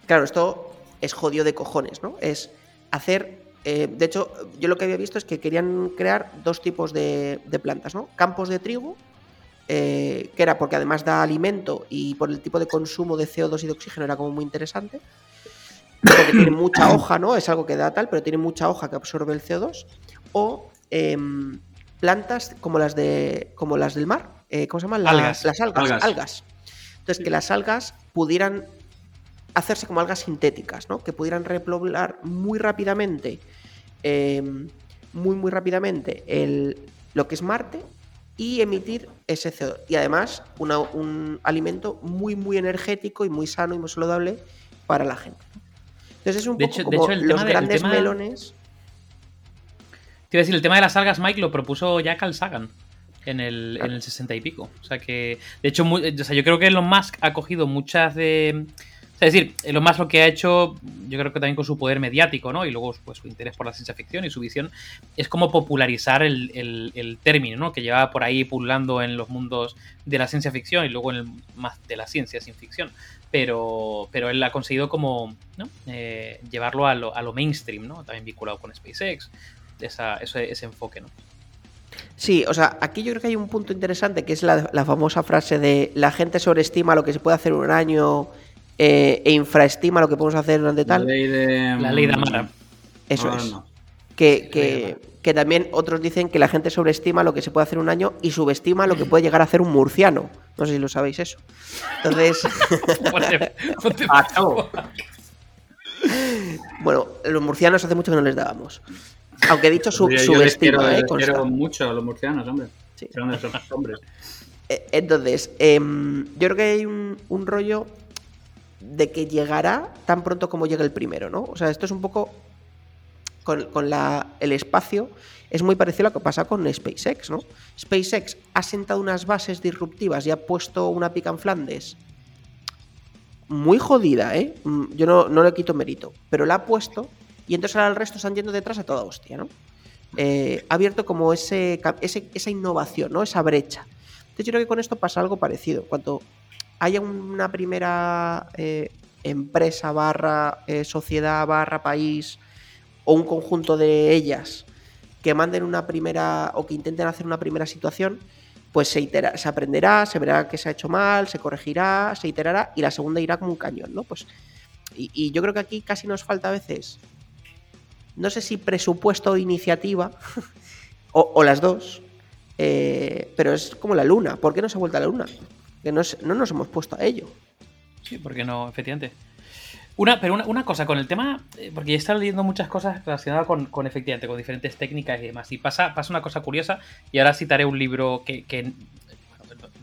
[SPEAKER 1] Claro, esto es jodido de cojones, ¿no? Es hacer. eh, de hecho, yo lo que había visto es que querían crear dos tipos de, de plantas, ¿no? Campos de trigo, eh, que era porque además da alimento y por el tipo de consumo de CO2 y de oxígeno era como muy interesante. Porque tiene mucha hoja, ¿no? Es algo que da tal, pero tiene mucha hoja que absorbe el CO2. O em, plantas como las de. como las del mar. eh, ¿Cómo se llaman? Las
[SPEAKER 3] Algas.
[SPEAKER 1] Las algas.
[SPEAKER 2] Algas.
[SPEAKER 1] algas. Entonces, que las algas pudieran hacerse como algas sintéticas, ¿no? Que pudieran repoblar muy rápidamente, em, muy, muy rápidamente el, lo que es Marte y emitir ese CO2. Y además, una- un alimento muy, muy energético y muy sano y muy saludable para la gente. Entonces es un
[SPEAKER 3] De
[SPEAKER 1] poco
[SPEAKER 3] hecho- de hecho, el
[SPEAKER 1] los
[SPEAKER 3] tema de- el
[SPEAKER 1] grandes
[SPEAKER 3] tema-
[SPEAKER 1] melones.
[SPEAKER 3] Te iba a decir, el tema de las algas, Mike, lo propuso ya Carl Sagan en el, en el 60 y pico. O sea que, de hecho, muy- o sea, yo creo que Elon Musk ha cogido muchas de... es decir, Elon Musk lo que ha hecho, yo creo que también con su poder mediático, ¿no? Y luego pues, su interés por la ciencia ficción y su visión, es como popularizar el, el- término, ¿no? Que llevaba por ahí pululando en los mundos de la ciencia ficción y luego en el más de la ciencia sin ficción. Pero, pero él ha conseguido como ¿no? Eh, llevarlo a lo, a lo mainstream, ¿no? También vinculado con SpaceX, esa, ese, ese enfoque, ¿no?
[SPEAKER 1] Sí, o sea, aquí yo creo que hay un punto interesante que es la, famosa frase de la gente sobreestima lo que se puede hacer un año eh, e infraestima lo que podemos hacer durante
[SPEAKER 2] La
[SPEAKER 1] tal.
[SPEAKER 2] ley de.
[SPEAKER 3] La ley de Amara.
[SPEAKER 1] Eso
[SPEAKER 2] No,
[SPEAKER 1] es.
[SPEAKER 2] no.
[SPEAKER 1] Que,
[SPEAKER 3] Sí,
[SPEAKER 1] que- que también otros dicen que la gente sobreestima lo que se puede hacer un año y subestima lo que puede llegar a hacer un murciano. No sé si lo sabéis eso. Entonces, bueno, los murcianos hace mucho que no les dábamos. Aunque he dicho sub-
[SPEAKER 2] Oye, yo les quiero,
[SPEAKER 1] subestima, eh,
[SPEAKER 2] les quiero mucho a los murcianos, hombre.
[SPEAKER 1] Sí.
[SPEAKER 2] Son hombres.
[SPEAKER 1] Eh, Entonces, em, yo creo que hay un, un rollo de que llegará tan pronto como llegue el primero, ¿no? O sea, esto es un poco con, con la- el espacio, es muy parecido a lo que pasa con SpaceX, ¿no? SpaceX ha sentado unas bases disruptivas y ha puesto una pica en Flandes muy jodida, ¿eh? Mm, Yo no, no le quito mérito, pero la ha puesto y entonces ahora el resto están yendo detrás a toda hostia, ¿no? Eh, ha abierto como ese, ese- esa innovación, ¿no? Esa brecha. Entonces yo creo que con esto pasa algo parecido. Cuando haya una primera eh, empresa barra eh, sociedad barra país o un conjunto de ellas que manden una primera o que intenten hacer una primera situación, pues se, itera- se aprenderá, se verá que se ha hecho mal, se corregirá, se iterará y la segunda irá como un cañón, ¿no? Pues, y, yo creo que aquí casi nos falta a veces, no sé si presupuesto o iniciativa, o, o las dos, eh, pero es como la luna. ¿Por qué no se ha vuelto a la luna? No, nos hemos puesto a ello.
[SPEAKER 3] Sí, porque no, efectivamente. Una, pero una, cosa, con el tema, eh, porque he estado leyendo muchas cosas relacionadas con, efectivamente, con diferentes técnicas y demás. Y pasa, pasa una cosa curiosa, y ahora citaré un libro que,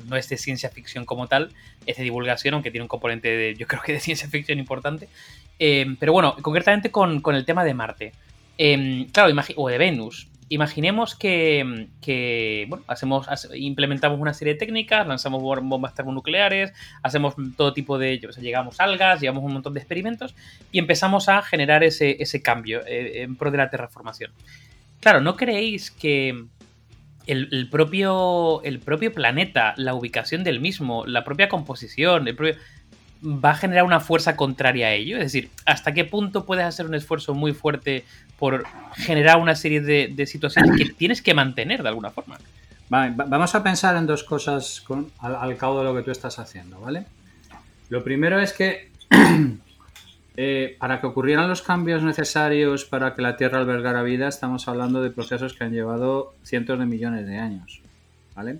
[SPEAKER 3] no es de ciencia ficción como tal, es de divulgación, aunque tiene un componente de, yo creo que de ciencia ficción importante. Eh, pero bueno, concretamente con, con, el tema de Marte. Eh, claro, o de Venus. Imaginemos que, que bueno, hacemos, implementamos una serie de técnicas, lanzamos bombas termonucleares, hacemos todo tipo de. O sea, llegamos algas, llevamos un montón de experimentos y empezamos a generar ese, ese cambio eh, en pro de la terraformación. Claro, ¿no creéis que el, el, propio, el propio planeta, la ubicación del mismo, la propia composición, el propio, va a generar una fuerza contraria a ello? Es decir, ¿hasta qué punto puedes hacer un esfuerzo muy fuerte por generar una serie de, de situaciones que tienes que mantener de alguna forma?
[SPEAKER 2] Vale, vamos a pensar en dos cosas con, al, al, cabo de lo que tú estás haciendo, ¿vale? Lo primero es que eh, para que ocurrieran los cambios necesarios para que la Tierra albergara vida, estamos hablando de procesos que han llevado cientos de millones de años, ¿vale?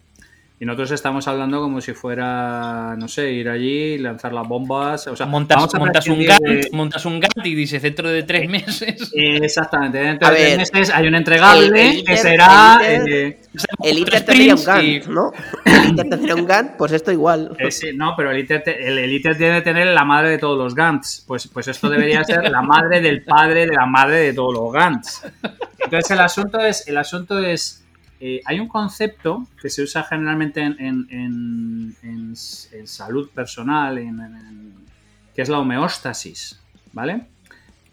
[SPEAKER 2] Y nosotros estamos hablando como si fuera, no sé, ir allí, lanzar las bombas. O sea,
[SPEAKER 3] montas, montas un Gantt, de... montas un Gantt y dices dentro de tres meses.
[SPEAKER 2] Exactamente, dentro a de ver, tres meses hay un entregable el, el ITER, que será.
[SPEAKER 1] El ITER, eh, el tendría un Gantt, y... ¿no? El ITER tendría un Gantt, pues esto igual.
[SPEAKER 2] Eh, sí, no, pero el ITER, te, el, el ITER debe tener la madre de todos los Gantts. Pues, pues esto debería ser la madre del padre de la madre de todos los Gantts. Entonces el asunto es. El asunto es eh, hay un concepto que se usa generalmente en, en, salud personal, que es la homeostasis, ¿vale?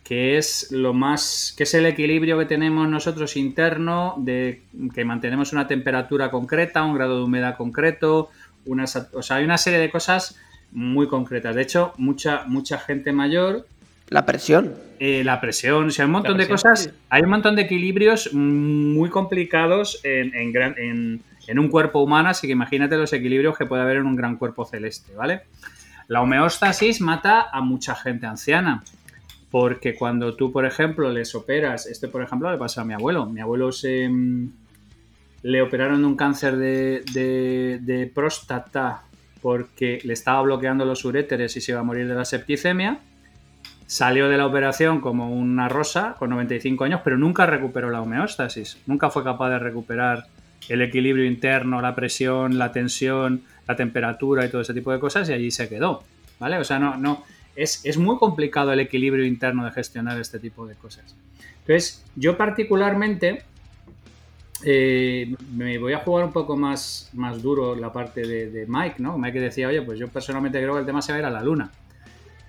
[SPEAKER 2] Que es lo más, que es el equilibrio que tenemos nosotros interno de que mantenemos una temperatura concreta, un grado de humedad concreto, una, o sea, hay una serie de cosas muy concretas. De hecho, mucha, mucha gente mayor
[SPEAKER 1] la presión.
[SPEAKER 2] Eh, la presión, o sea, hay un montón de cosas, hay un montón de equilibrios muy complicados en, en, gran, en, en, un cuerpo humano, así que imagínate los equilibrios que puede haber en un gran cuerpo celeste, ¿vale? La homeostasis mata a mucha gente anciana, porque cuando tú, por ejemplo, les operas, este por ejemplo le pasa a mi abuelo, mi abuelo se le operaron de un cáncer de, de, de próstata porque le estaba bloqueando los uréteres y se iba a morir de la septicemia salió de la operación como una rosa con 95 años, pero nunca recuperó la homeostasis, nunca fue capaz de recuperar el equilibrio interno, la presión, la tensión, la temperatura y todo ese tipo de cosas y allí se quedó, ¿vale? O sea, no, no, es, es muy complicado el equilibrio interno de gestionar este tipo de cosas. Entonces, yo particularmente eh, me voy a jugar un poco más, más duro la parte de, de Mike, ¿no? Mike decía, oye, pues yo personalmente creo que el tema se va a ir a la luna.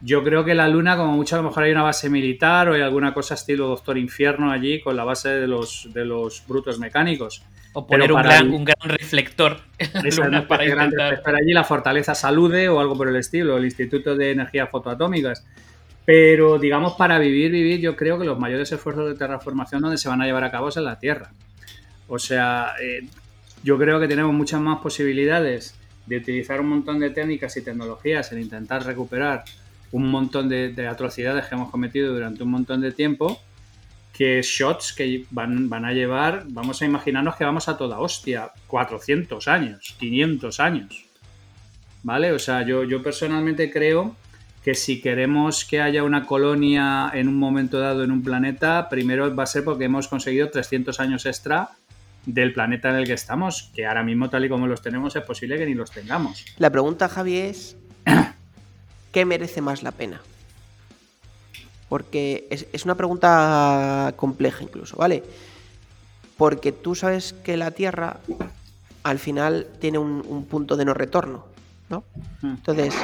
[SPEAKER 2] Yo creo que la Luna, como mucho, a lo mejor hay una base militar o hay alguna cosa estilo Doctor Infierno allí con la base de los, de los brutos mecánicos.
[SPEAKER 3] O poner un gran,
[SPEAKER 2] el-
[SPEAKER 3] un gran reflector en la
[SPEAKER 2] Esa
[SPEAKER 3] luna
[SPEAKER 2] no
[SPEAKER 3] para intentar.
[SPEAKER 2] allí la Fortaleza Salude o algo por el estilo, el Instituto de Energías Fotoatómicas. Pero, digamos, para vivir, vivir, yo creo que los mayores esfuerzos de terraformación donde se van a llevar a cabo es en la Tierra. O sea, eh, yo creo que tenemos muchas más posibilidades de utilizar un montón de técnicas y tecnologías en intentar recuperar un montón de, de atrocidades que hemos cometido durante un montón de tiempo que shots que van, van a llevar, vamos a imaginarnos que vamos a toda hostia, 400 años, 500 años. ¿Vale? O sea, yo, yo personalmente creo que si queremos que haya una colonia en un momento dado en un planeta, primero va a ser porque hemos conseguido 300 años extra del planeta en el que estamos, que ahora mismo tal y como los tenemos es posible que ni los tengamos.
[SPEAKER 1] La pregunta, Javi, es: ¿qué merece más la pena? Porque es, es una pregunta compleja, incluso, ¿vale? Porque tú sabes que la Tierra al final tiene un, un punto de no retorno, ¿no?
[SPEAKER 2] Mm.
[SPEAKER 1] Entonces,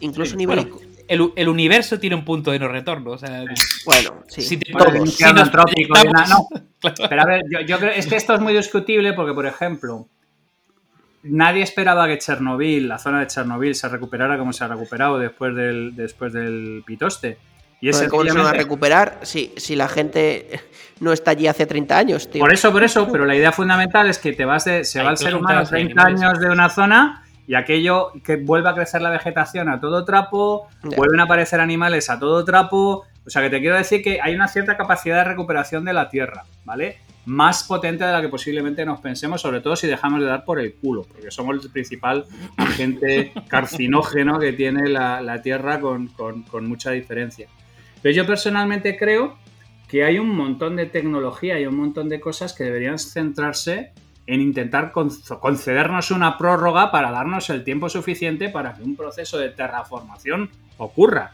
[SPEAKER 1] incluso
[SPEAKER 2] Sí,
[SPEAKER 1] a nivel.
[SPEAKER 3] Bueno, el, el universo tiene un punto de no retorno. O sea,
[SPEAKER 1] Bueno, sí.
[SPEAKER 3] si te-
[SPEAKER 2] Bueno,
[SPEAKER 1] todos.
[SPEAKER 2] un
[SPEAKER 3] si nos proyectamos-
[SPEAKER 2] no. Pero a ver, yo, yo creo, es que esto es muy discutible porque, por ejemplo, nadie esperaba que Chernobyl, la zona de Chernobyl, se recuperara como se ha recuperado después del, después del pitoste. Y es
[SPEAKER 1] ¿Cómo se van a recuperar si, si la gente no está allí hace 30 años, tío?
[SPEAKER 2] Por eso, por eso, pero la idea fundamental es que te vas de, se
[SPEAKER 3] Hay
[SPEAKER 2] va el ser humano
[SPEAKER 3] casos de
[SPEAKER 2] 30
[SPEAKER 3] animales.
[SPEAKER 2] años de una zona y aquello que vuelva a crecer la vegetación a todo trapo,
[SPEAKER 1] Ya.
[SPEAKER 2] vuelven a aparecer animales a todo trapo. O sea que te quiero decir que hay una cierta capacidad de recuperación de la Tierra, ¿vale? Más potente de la que posiblemente nos pensemos, sobre todo si dejamos de dar por el culo, porque somos el principal agente carcinógeno que tiene la, la Tierra con, con- con mucha diferencia. Pero yo personalmente creo que hay un montón de tecnología y un montón de cosas que deberían centrarse en intentar con- concedernos una prórroga para darnos el tiempo suficiente para que un proceso de terraformación ocurra.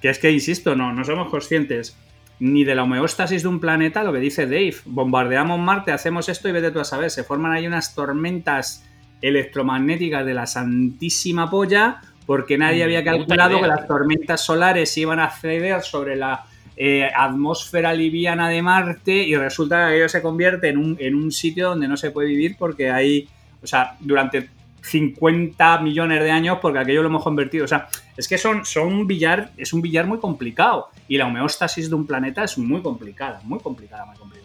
[SPEAKER 2] Que es que, insisto, no, no somos conscientes ni de la homeostasis de un planeta, lo que dice Dave. Bombardeamos Marte, hacemos esto y vete tú a saber. Se forman ahí unas tormentas electromagnéticas de la santísima polla porque nadie
[SPEAKER 3] Ni
[SPEAKER 2] había calculado que las tormentas solares iban a ceder sobre la eh, atmósfera liviana de Marte y resulta que aquello se convierte en un, en un sitio donde no se puede vivir porque hay, o sea, durante 50 millones de años porque aquello lo hemos convertido. O sea, es que son, son un billar, es un billar muy complicado y la homeostasis de un planeta es muy complicada, muy complicada, muy complicada.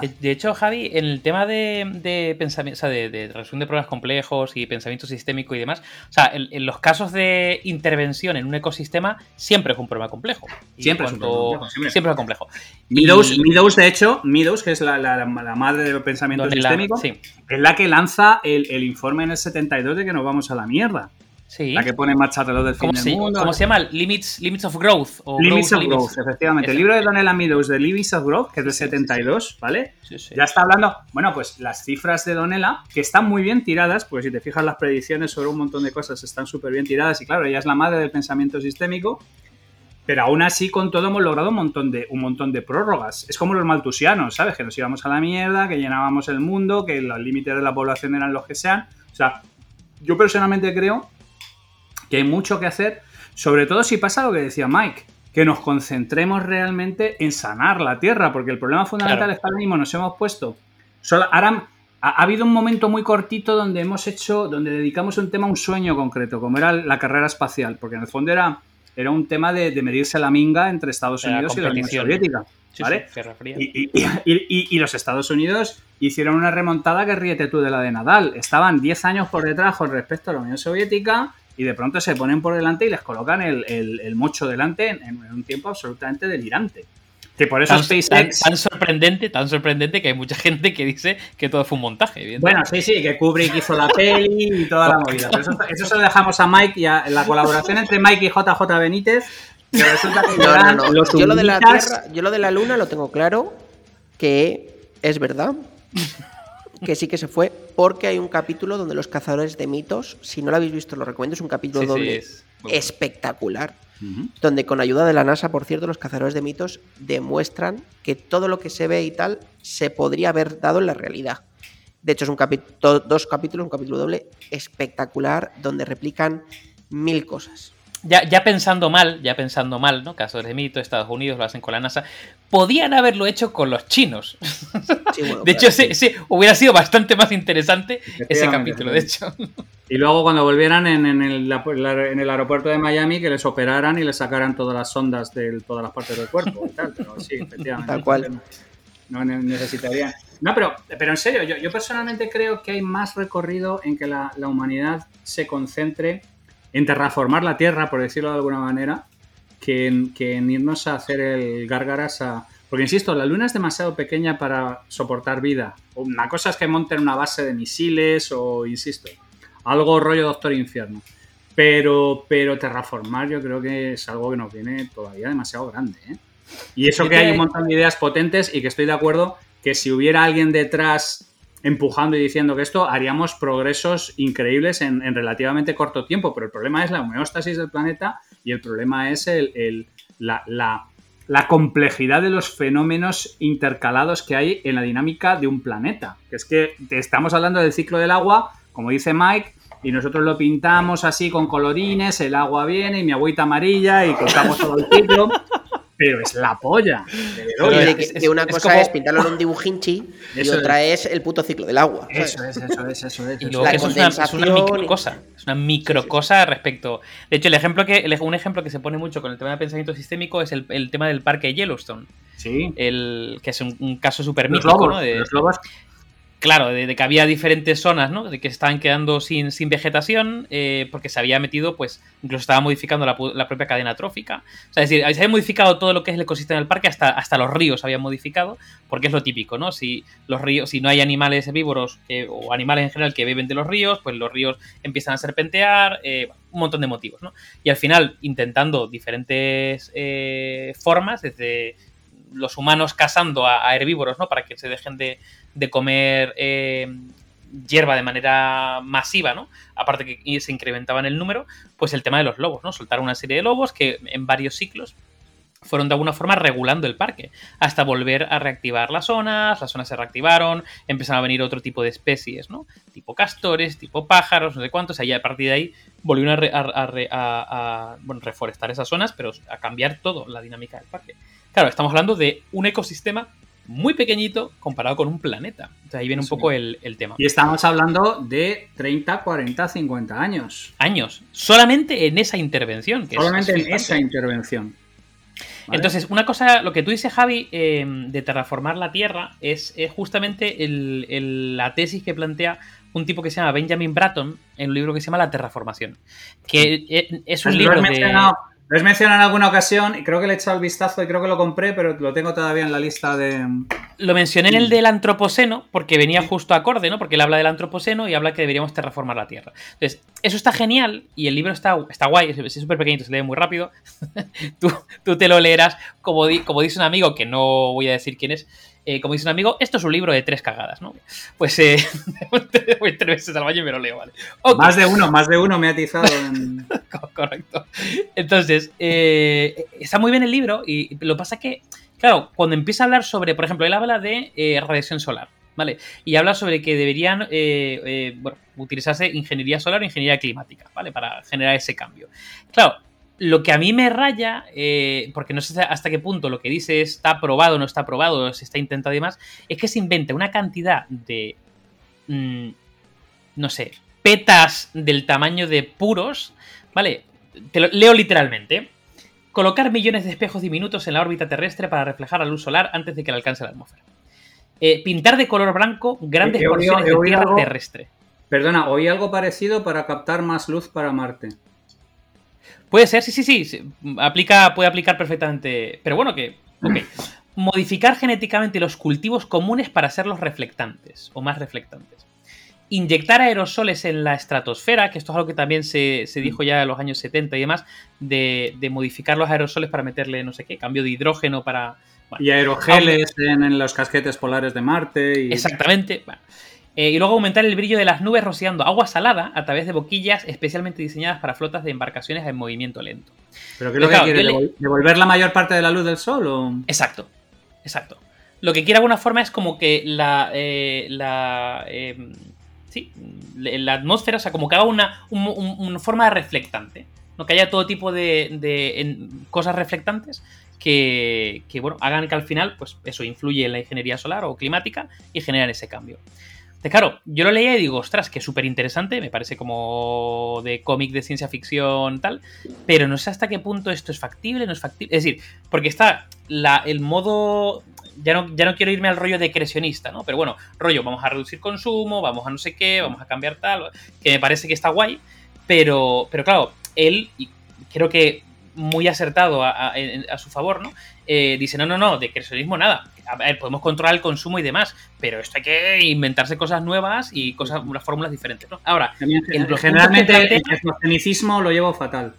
[SPEAKER 3] De- De hecho, Javi, en el tema de, de pensamiento, o sea, de, de resolución de problemas complejos y pensamiento sistémico y demás, o sea, en, en los casos de intervención en un ecosistema siempre es un problema complejo.
[SPEAKER 2] Siempre es un
[SPEAKER 3] cuanto-
[SPEAKER 2] problema complejo, siempre.
[SPEAKER 3] siempre es complejo.
[SPEAKER 2] Meadows,
[SPEAKER 3] Y-
[SPEAKER 2] Meadows, de hecho, Meadows, que es la, la- la madre del pensamiento
[SPEAKER 3] donde la-
[SPEAKER 2] sistémico,
[SPEAKER 3] sí,
[SPEAKER 2] es la que lanza el, el informe en el 72 de que nos vamos a la mierda.
[SPEAKER 3] Sí.
[SPEAKER 2] La que pone en marcha reloj del fin
[SPEAKER 3] ¿Cómo,
[SPEAKER 2] del
[SPEAKER 3] se,
[SPEAKER 2] mundo.
[SPEAKER 3] cómo se llama? Limits, limits of Growth. O
[SPEAKER 2] Limits of
[SPEAKER 3] Limits.
[SPEAKER 2] Growth, efectivamente. El libro de Donella Meadows de Limits of Growth, que es del
[SPEAKER 3] Sí, sí, sí,
[SPEAKER 2] 72, ¿vale?
[SPEAKER 3] Sí, sí.
[SPEAKER 2] Ya está hablando, bueno, pues las cifras de Donella, que están muy bien tiradas, pues si te fijas las predicciones sobre un montón de cosas están súper bien tiradas y claro, ella es la madre del pensamiento sistémico, pero aún así con todo hemos logrado un montón de, un montón de prórrogas. Es como los maltusianos, ¿sabes? Que nos íbamos a la mierda, que llenábamos el mundo, que los límites de la población eran los que sean. O sea, yo personalmente creo que hay mucho que hacer, sobre todo si pasa lo que decía Mike, que nos concentremos realmente en sanar la Tierra, porque el problema fundamental
[SPEAKER 3] Claro.
[SPEAKER 2] es que ahora mismo nos hemos puesto... Solo, ahora ha, ha habido un momento muy cortito donde hemos hecho, donde dedicamos un tema a un sueño concreto, como era la carrera espacial, porque en el fondo era, era un tema de, de medirse la minga entre Estados Unidos y la Unión. Soviética.
[SPEAKER 3] Sí,
[SPEAKER 2] ¿vale?
[SPEAKER 3] sí,
[SPEAKER 2] y- y- y- y los Estados Unidos hicieron una remontada que ríete tú de la de Nadal. Estaban 10 años por detrás con respecto a la Unión Soviética y de pronto se ponen por delante y les colocan el, el- el mocho delante en, en un tiempo absolutamente delirante. Que por eso
[SPEAKER 3] Tan, tan-
[SPEAKER 2] SpaceX...
[SPEAKER 3] tan sorprendente, tan sorprendente que hay mucha gente que dice que todo fue un montaje.
[SPEAKER 2] Bueno, sí, sí, que Kubrick hizo la peli y toda la movida. Pero eso, eso se lo dejamos a Mike y a la colaboración entre Mike y JJ Benítez. Que resulta que
[SPEAKER 1] No, no,
[SPEAKER 2] eran
[SPEAKER 1] no.
[SPEAKER 2] los
[SPEAKER 1] Yo lo de la Tierra, yo lo de la Luna lo tengo claro que es verdad. Que sí que se fue, porque hay un capítulo donde los cazadores de mitos, si no lo habéis visto, lo recomiendo, es un capítulo
[SPEAKER 3] Sí, sí,
[SPEAKER 1] doble
[SPEAKER 3] es muy bueno.
[SPEAKER 1] espectacular, donde con ayuda de la NASA, por cierto, los cazadores de mitos demuestran que todo lo que se ve y tal se podría haber dado en la realidad. De hecho, es un capítulo, dos capítulos, un capítulo doble espectacular, donde replican mil cosas.
[SPEAKER 3] Ya, ya pensando mal, ya pensando mal, ¿no? Casos de mito, Estados Unidos lo hacen con la NASA. Podían haberlo hecho con los chinos.
[SPEAKER 1] Sí, bueno,
[SPEAKER 3] De hecho, ese, ese hubiera sido bastante más interesante ese capítulo, de hecho.
[SPEAKER 2] Y luego cuando volvieran en, en el, la- la- en el aeropuerto de Miami, que les operaran y les sacaran todas las sondas de todas las partes del cuerpo y tal. Pero sí, efectivamente.
[SPEAKER 1] Tal cual.
[SPEAKER 2] No ne- necesitarían. No, pero, pero en serio, yo, yo personalmente creo que hay más recorrido en que la, la humanidad se concentre en terraformar la Tierra, por decirlo de alguna manera, que en, que en irnos a hacer el gárgaras a... Porque insisto, la Luna es demasiado pequeña para soportar vida. Una cosa es que monten una base de misiles o, insisto, algo rollo Doctor Infierno. Pero, pero terraformar yo creo que es algo que nos viene todavía demasiado grande. ¿eh? Y eso que hay un montón de ideas potentes y que estoy de acuerdo que si hubiera alguien detrás empujando y diciendo que esto haríamos progresos increíbles en, en relativamente corto tiempo, pero el problema es la homeostasis del planeta y el problema es el, la, la- la complejidad de los fenómenos intercalados que hay en la dinámica de un planeta. Que es que estamos hablando del ciclo del agua, como dice Mike, y nosotros lo pintamos así con colorines, el agua viene y mi agüita amarilla y contamos todo el ciclo. Pero es la polla. de
[SPEAKER 1] que,
[SPEAKER 3] es-
[SPEAKER 1] que una
[SPEAKER 3] es
[SPEAKER 1] cosa
[SPEAKER 3] como-
[SPEAKER 1] es pintarlo en un dibujinchi y otra es. el puto ciclo del agua. ¿sabes?
[SPEAKER 2] Eso es, eso es, eso es.
[SPEAKER 3] Y
[SPEAKER 2] eso
[SPEAKER 3] luego
[SPEAKER 1] La
[SPEAKER 3] que eso es una, es una
[SPEAKER 1] y-
[SPEAKER 3] microcosa. Es una microcosa respecto. De hecho, el ejemplo que, el- un ejemplo que se pone mucho con el tema de pensamiento sistémico es el, el tema del parque Yellowstone.
[SPEAKER 2] Sí.
[SPEAKER 3] El, que es un, un caso súper mítico,
[SPEAKER 2] lobos,
[SPEAKER 3] ¿no? De-
[SPEAKER 2] los lobos
[SPEAKER 3] Claro, de, que había diferentes zonas, ¿no? De que estaban quedando sin, sin vegetación eh, porque se había metido, pues, incluso estaba modificando la, la propia cadena trófica. O sea, es decir, se había modificado todo lo que es el ecosistema del parque, hasta, hasta los ríos se habían modificado, porque es lo típico, ¿no? Si los ríos, si no hay animales herbívoros que- o animales en general que beben de los ríos, pues los ríos empiezan a serpentear, eh, un montón de motivos, ¿no? Y al final, intentando diferentes eh, formas, desde los humanos cazando a, a herbívoros, ¿no? Para que se dejen de, de comer eh, hierba de manera masiva, ¿no? Aparte que se incrementaba en el número, pues el tema de los lobos, ¿no? Soltaron una serie de lobos que en varios ciclos fueron de alguna forma regulando el parque, hasta volver a reactivar las zonas, las zonas se reactivaron, empezaron a venir otro tipo de especies, ¿no? Tipo castores, tipo pájaros, no sé cuántos, ahí a partir de ahí volvieron a- a, bueno, reforestar esas zonas, pero a cambiar todo la dinámica del parque. Claro, estamos hablando de un ecosistema muy pequeñito comparado con un planeta. Entonces ahí viene un
[SPEAKER 2] Sí.
[SPEAKER 3] poco el, el tema.
[SPEAKER 2] Y estamos hablando de 30, 40, 50 años.
[SPEAKER 3] Años, solamente en esa intervención. Que
[SPEAKER 2] Solamente
[SPEAKER 3] es
[SPEAKER 2] en esa intervención. ¿Vale?
[SPEAKER 3] Entonces, una cosa, lo que tú dices, Javi, eh, de terraformar la Tierra, es, es justamente el- el- la tesis que plantea un tipo que se llama Benjamin Bratton en un libro que se llama La Terraformación. Que e- es un libro
[SPEAKER 2] has
[SPEAKER 3] de.
[SPEAKER 2] mencionado, lo has mencionado en alguna ocasión y creo que le he echado el vistazo y creo que lo compré, pero lo tengo todavía en la lista de.
[SPEAKER 3] Lo mencioné en el del antropoceno porque venía justo acorde, ¿no? Porque él habla del antropoceno y habla que deberíamos terraformar la Tierra. Entonces, eso está genial y el libro está, está guay, es es súper pequeñito, se lee muy rápido. tú, tú te lo leerás, como, di- como dice un amigo, que no voy a decir quién es, eh, como dice un amigo, esto es un libro de tres cagadas, ¿no? Pues eh, voy tres veces al baño y me lo leo, ¿vale?
[SPEAKER 2] Más de uno, más de uno me ha atizado en.
[SPEAKER 3] Co- Correcto. Entonces, eh, está muy bien el libro y lo pasa que, claro, cuando empieza a hablar sobre, por ejemplo, él habla de eh, radiación solar, ¿vale? Y habla sobre que deberían bueno, utilizarse ingeniería solar o ingeniería climática, ¿vale? Para generar ese cambio. Claro, lo que a mí me raya, eh, porque no sé hasta qué punto lo que dice está probado o no está probado, se está intentando y demás, es que se inventa una cantidad de, mm, no sé, petas del tamaño de puros, ¿vale? Te lo leo literalmente. Colocar millones de espejos diminutos en la órbita terrestre para reflejar la luz solar antes de que le alcance la atmósfera. Eh, pintar de color blanco grandes
[SPEAKER 2] He oído-
[SPEAKER 3] porciones
[SPEAKER 2] he
[SPEAKER 3] de tierra
[SPEAKER 2] algo-
[SPEAKER 3] terrestre.
[SPEAKER 2] Perdona, oí algo parecido para captar más luz para Marte.
[SPEAKER 3] Puede ser, sí, sí, sí. Aplica, puede aplicar perfectamente. Pero bueno, que. Ok. Modificar genéticamente los cultivos comunes para hacerlos reflectantes o más reflectantes. Inyectar aerosoles en la estratosfera, que esto es algo que también se, se dijo ya en los años 70 y demás, de, de modificar los aerosoles para meterle, no sé qué, cambio de hidrógeno para. bueno,
[SPEAKER 2] Y aerogeles en, en los casquetes polares de Marte. Y...
[SPEAKER 3] Exactamente. Bueno. Eh, y luego aumentar el brillo de las nubes rociando agua salada a través de boquillas especialmente diseñadas para flotas de embarcaciones en movimiento lento.
[SPEAKER 2] ¿Pero qué es lo que
[SPEAKER 3] Claro,
[SPEAKER 2] quiere?
[SPEAKER 3] yo le-
[SPEAKER 2] ¿Devol- ¿Devolver la mayor parte de la luz del sol? O...
[SPEAKER 3] Exacto, exacto. Lo que quiere de alguna forma es como que la. eh, la eh, sí, la la atmósfera, o sea, como que haga una, un- un- una forma de reflectante. ¿no? Que haya todo tipo de, de, en- cosas reflectantes que, que, bueno, hagan que al final, pues eso influye en la ingeniería solar o climática y generan ese cambio. Claro, yo lo leía y digo, ostras, que súper interesante, me parece como de cómic de ciencia ficción, tal, pero no sé hasta qué punto esto es factible, no es factible. Es decir, porque está el modo. Ya no, ya no quiero irme al rollo decrecionista, ¿no? Pero bueno, rollo, vamos a reducir consumo, vamos a no sé qué, vamos a cambiar tal, que me parece que está guay, pero, pero claro, él, y creo que muy acertado a su favor, ¿no? Eh, dice, no, no, no, decrecionismo nada. A ver, podemos controlar el consumo y demás, pero esto hay que inventarse cosas nuevas y cosas, unas fórmulas diferentes, ¿no? Ahora, El-
[SPEAKER 2] generalmente el esmocenicismo lo llevo fatal.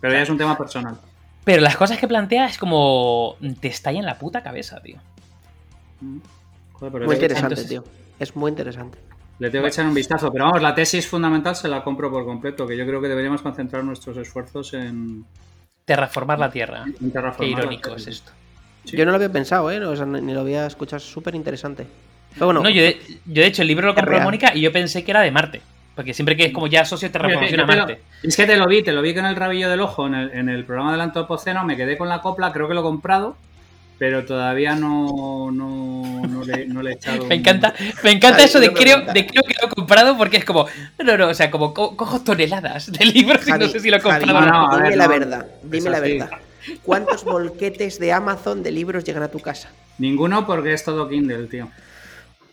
[SPEAKER 2] Pero ya es un tema personal.
[SPEAKER 3] pero las cosas que plantea es como. Te estalla en la puta cabeza, tío.
[SPEAKER 2] Joder, pero
[SPEAKER 1] Muy interesante,
[SPEAKER 3] entonces-
[SPEAKER 1] tío. Es muy interesante.
[SPEAKER 2] Le tengo que echar un vistazo. Pero vamos, la tesis fundamental se la compro por completo. Que yo creo que deberíamos concentrar nuestros esfuerzos en,
[SPEAKER 3] Terraformar la Tierra.
[SPEAKER 2] en
[SPEAKER 3] Qué
[SPEAKER 2] terraformar.
[SPEAKER 3] irónico
[SPEAKER 2] la-
[SPEAKER 3] es esto.
[SPEAKER 2] Sí.
[SPEAKER 1] Yo no lo había pensado, ¿eh? O sea, ni lo había escuchado. Es súper interesante. Pero bueno,
[SPEAKER 3] No, yo de, yo de hecho el libro lo compró
[SPEAKER 1] real.
[SPEAKER 3] Mónica y yo pensé que era de Marte. Porque siempre que es como ya
[SPEAKER 2] Yo te- te
[SPEAKER 3] Marte.
[SPEAKER 2] lo- Es que te lo vi, te lo vi con el rabillo del ojo en el, en el programa del Antropoceno, me quedé con la copla, creo que lo he comprado, pero todavía no, no, no le, no le he echado.
[SPEAKER 3] Me
[SPEAKER 2] un-
[SPEAKER 3] encanta, me encanta eso de creo, de creo que lo he comprado porque es como, no, no, no, o sea, como co- cojo toneladas de libros y no
[SPEAKER 1] Javi,
[SPEAKER 3] sé si lo he
[SPEAKER 1] Javi,
[SPEAKER 3] comprado. o
[SPEAKER 2] no,
[SPEAKER 3] no.
[SPEAKER 2] no, a
[SPEAKER 1] dime la verdad. Dime la verdad. ¿Cuántos bolquetes de Amazon de libros llegan a tu casa?
[SPEAKER 2] Ninguno porque es todo Kindle, tío.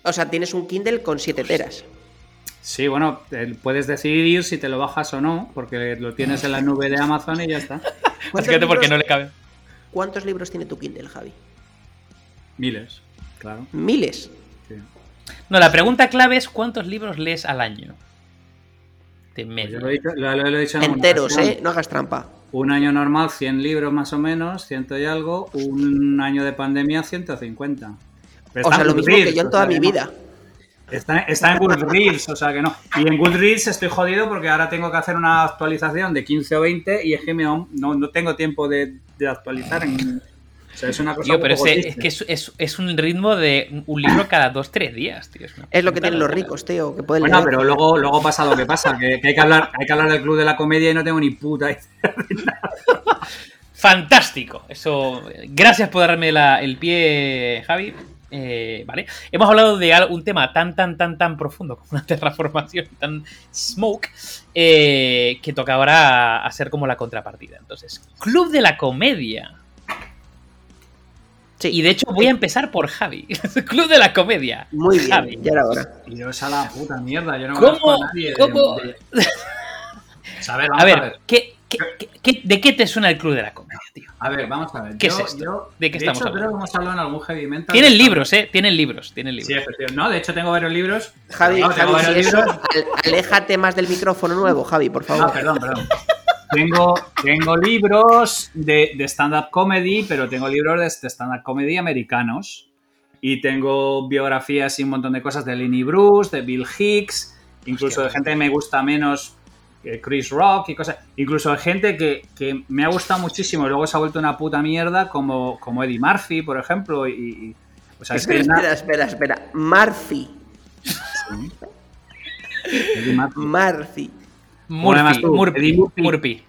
[SPEAKER 1] O sea, tienes un Kindle con 7 teras.
[SPEAKER 2] Sí, bueno, puedes decidir si te lo bajas o no, porque lo tienes en la nube de Amazon y ya está.
[SPEAKER 1] ¿Cuántos
[SPEAKER 3] Básicamente porque no le cabe.
[SPEAKER 1] ¿Cuántos libros tiene tu Kindle, Javi?
[SPEAKER 2] Miles, claro.
[SPEAKER 1] Miles.
[SPEAKER 2] sí.
[SPEAKER 3] No, la pregunta clave es ¿cuántos libros lees al año? De
[SPEAKER 2] Pues
[SPEAKER 3] medio.
[SPEAKER 2] yo lo he dicho, lo- lo he dicho en
[SPEAKER 1] Enteros. ¿eh? No hagas trampa.
[SPEAKER 2] Un año normal, 100 libros más o menos, ciento y algo. Un año de pandemia, 150. Pero
[SPEAKER 1] O sea, lo mismo que yo en
[SPEAKER 2] o
[SPEAKER 1] toda
[SPEAKER 2] sea
[SPEAKER 1] mi vida.
[SPEAKER 2] Está, está en Goodreads, o sea que no. Y en Goodreads estoy jodido porque ahora tengo que hacer una actualización de 15 o 20 y es que me- no, no tengo tiempo de, de actualizar. En, o sea, es una cosa
[SPEAKER 3] Tío, pero es
[SPEAKER 2] triste.
[SPEAKER 3] que es, es- es un ritmo de un libro cada dos, tres días, tío.
[SPEAKER 1] Es lo que tienen los ricos, tío, que pueden
[SPEAKER 2] Bueno,
[SPEAKER 1] leer.
[SPEAKER 2] pero luego, luego pasa lo que pasa, que, que hay, que hablar, hay que hablar del Club de la Comedia y no tengo ni puta idea.
[SPEAKER 3] Fantástico. Eso. Gracias por darme la- el pie, Javi. Eh, vale. Hemos hablado de un tema tan, tan, tan, tan profundo como una terraformación, tan smoke, eh, que toca ahora hacer como la contrapartida. Entonces, Club de la Comedia.
[SPEAKER 1] Sí,
[SPEAKER 3] Y de hecho voy a empezar por Javi. Club de la Comedia.
[SPEAKER 1] muy bien.
[SPEAKER 3] Javi.
[SPEAKER 1] Ya era hora.
[SPEAKER 2] Y yo esa la puta mierda, yo no
[SPEAKER 3] ¿Cómo?
[SPEAKER 2] conozco a nadie. de-
[SPEAKER 3] ¿Cómo?
[SPEAKER 2] de- a ver, vamos
[SPEAKER 3] A ver, ¿qué, qué- qué- qué- de qué te suena el Club de la Comedia, tío?
[SPEAKER 2] A ver, vamos a ver.
[SPEAKER 3] ¿Qué
[SPEAKER 2] yo,
[SPEAKER 3] es esto?
[SPEAKER 2] yo-
[SPEAKER 3] ¿De qué estamos
[SPEAKER 2] hecho,
[SPEAKER 3] hablando?
[SPEAKER 2] creo que hemos hablado en algún heavy mental.
[SPEAKER 3] Tienen libros, ¿eh? Tienen libros, tienen libros.
[SPEAKER 2] Sí, efectivamente. No, de hecho tengo varios libros.
[SPEAKER 1] Javi,
[SPEAKER 2] No, tengo
[SPEAKER 1] Javi, si
[SPEAKER 2] varios
[SPEAKER 1] eso,
[SPEAKER 2] libros.
[SPEAKER 1] al- aléjate más del micrófono nuevo, Javi, por favor.
[SPEAKER 2] Ah, perdón, perdón. Tengo, tengo libros de, de stand-up comedy, pero tengo libros de, de stand-up comedy americanos. Y tengo biografías y un montón de cosas de Lenny Bruce, de Bill Hicks, incluso
[SPEAKER 3] Hostia.
[SPEAKER 2] de gente que me gusta menos, Chris Rock y cosas. Incluso de gente que, que me ha gustado muchísimo y luego se ha vuelto una puta mierda, como, como Eddie Murphy, por ejemplo. Y, y- o sea, es que
[SPEAKER 1] espera, espera, espera. Murphy.
[SPEAKER 2] Eddie Murphy.
[SPEAKER 1] Murphy.
[SPEAKER 3] Murphy,
[SPEAKER 2] tú,
[SPEAKER 3] Murphy,
[SPEAKER 2] Murphy.
[SPEAKER 3] Murphy.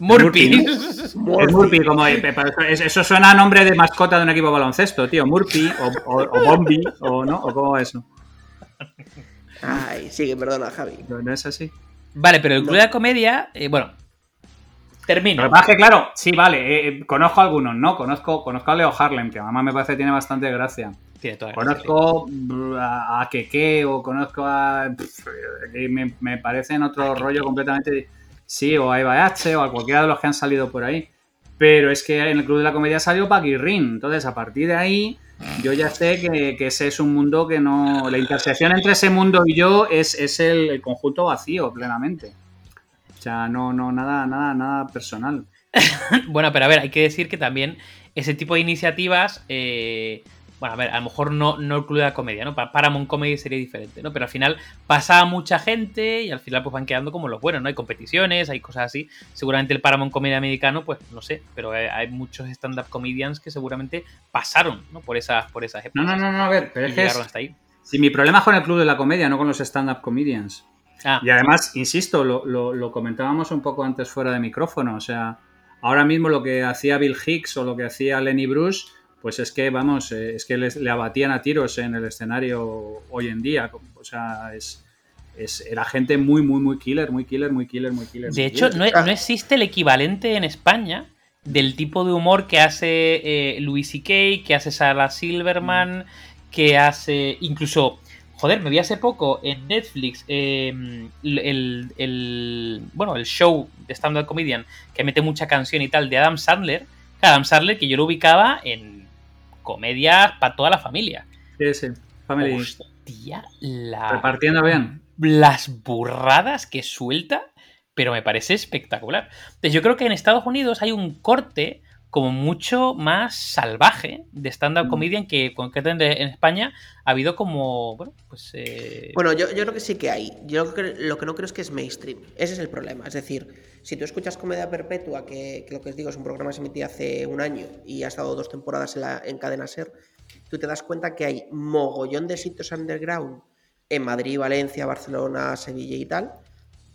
[SPEAKER 3] Murphy.
[SPEAKER 2] Murphy, Es Murphy, como eso- suena a nombre de mascota de un equipo de baloncesto, tío. Murphy o, o, o Bombi, o no, o cómo va eso.
[SPEAKER 1] Ay, sigue, perdona, Javi.
[SPEAKER 2] No, no es así.
[SPEAKER 3] Vale, pero el Club de la Comedia, eh, bueno, termino.
[SPEAKER 2] que pasa es que, claro, sí, vale, eh, eh, conozco algunos, ¿no? Conozco, conozco a Leo Harlem, que además me parece que tiene bastante gracia.
[SPEAKER 3] Tiene toda la gracia,
[SPEAKER 2] Conozco brr, a, a Keke o conozco a. pff, que me, me parecen otro rollo completamente. Sí, o a Eva H o a cualquiera de los que han salido por ahí. Pero es que en el Club de la Comedia salió Paquirrin. Entonces, a partir de ahí, yo ya sé que, que ese es un mundo que no. La intersección entre ese mundo y yo es, es el, el conjunto vacío, plenamente. Sea, no, no, nada, nada, nada personal.
[SPEAKER 3] Bueno, pero a ver, hay que decir que también ese tipo de iniciativas, eh, bueno, a ver, a lo mejor no, no el club de la comedia, ¿no? Para Paramount Comedy sería diferente, ¿no? Pero al final pasaba mucha gente y al final pues van quedando como los buenos, ¿no? Hay competiciones, hay cosas así. Seguramente el Paramount Comedy americano, pues no sé, pero hay, muchos stand-up comedians que seguramente pasaron, ¿no? Por esas, por esas
[SPEAKER 2] épocas. No, no, no, a ver, pero es que hasta ahí. Si mi problema es con el club de la comedia, no con los stand-up comedians. Ah. Y además, insisto, lo, lo comentábamos un poco antes fuera de micrófono, o sea, ahora mismo lo que hacía Bill Hicks o lo que hacía Lenny Bruce pues es que, vamos, eh, es que les, le abatían a tiros en el escenario hoy en día. O sea, es, es, era gente muy, muy, muy killer, muy killer, muy killer, muy killer.
[SPEAKER 3] De hecho, No, no, existe el equivalente en España del tipo de humor que hace eh, Louis C.K., que hace Sarah Silverman, que hace incluso... Joder, me vi hace poco en Netflix em, el, el, bueno, el show de stand-up comedian que mete mucha canción y tal de Adam Sandler. Adam Sandler, que yo lo ubicaba en comedias para toda la familia.
[SPEAKER 2] Sí, sí. Family.
[SPEAKER 3] Hostia, la...
[SPEAKER 2] Repartiendo bien.
[SPEAKER 3] Las burradas que suelta, pero me parece espectacular. Entonces, yo creo que en Estados Unidos hay un corte como mucho más salvaje de stand-up mm. comedian que concretamente en España ha habido como, bueno, pues... Eh,
[SPEAKER 1] bueno, yo, yo, creo que sí que hay. Yo lo que, lo que no creo es que es mainstream. Ese es el problema. Es decir, si tú escuchas Comedia Perpetua, que, lo que os digo es un programa que se emitía hace un año y ha estado dos temporadas en, la, en Cadena Ser, tú te das cuenta que hay mogollón de sitios underground en Madrid, Valencia, Barcelona, Sevilla y tal,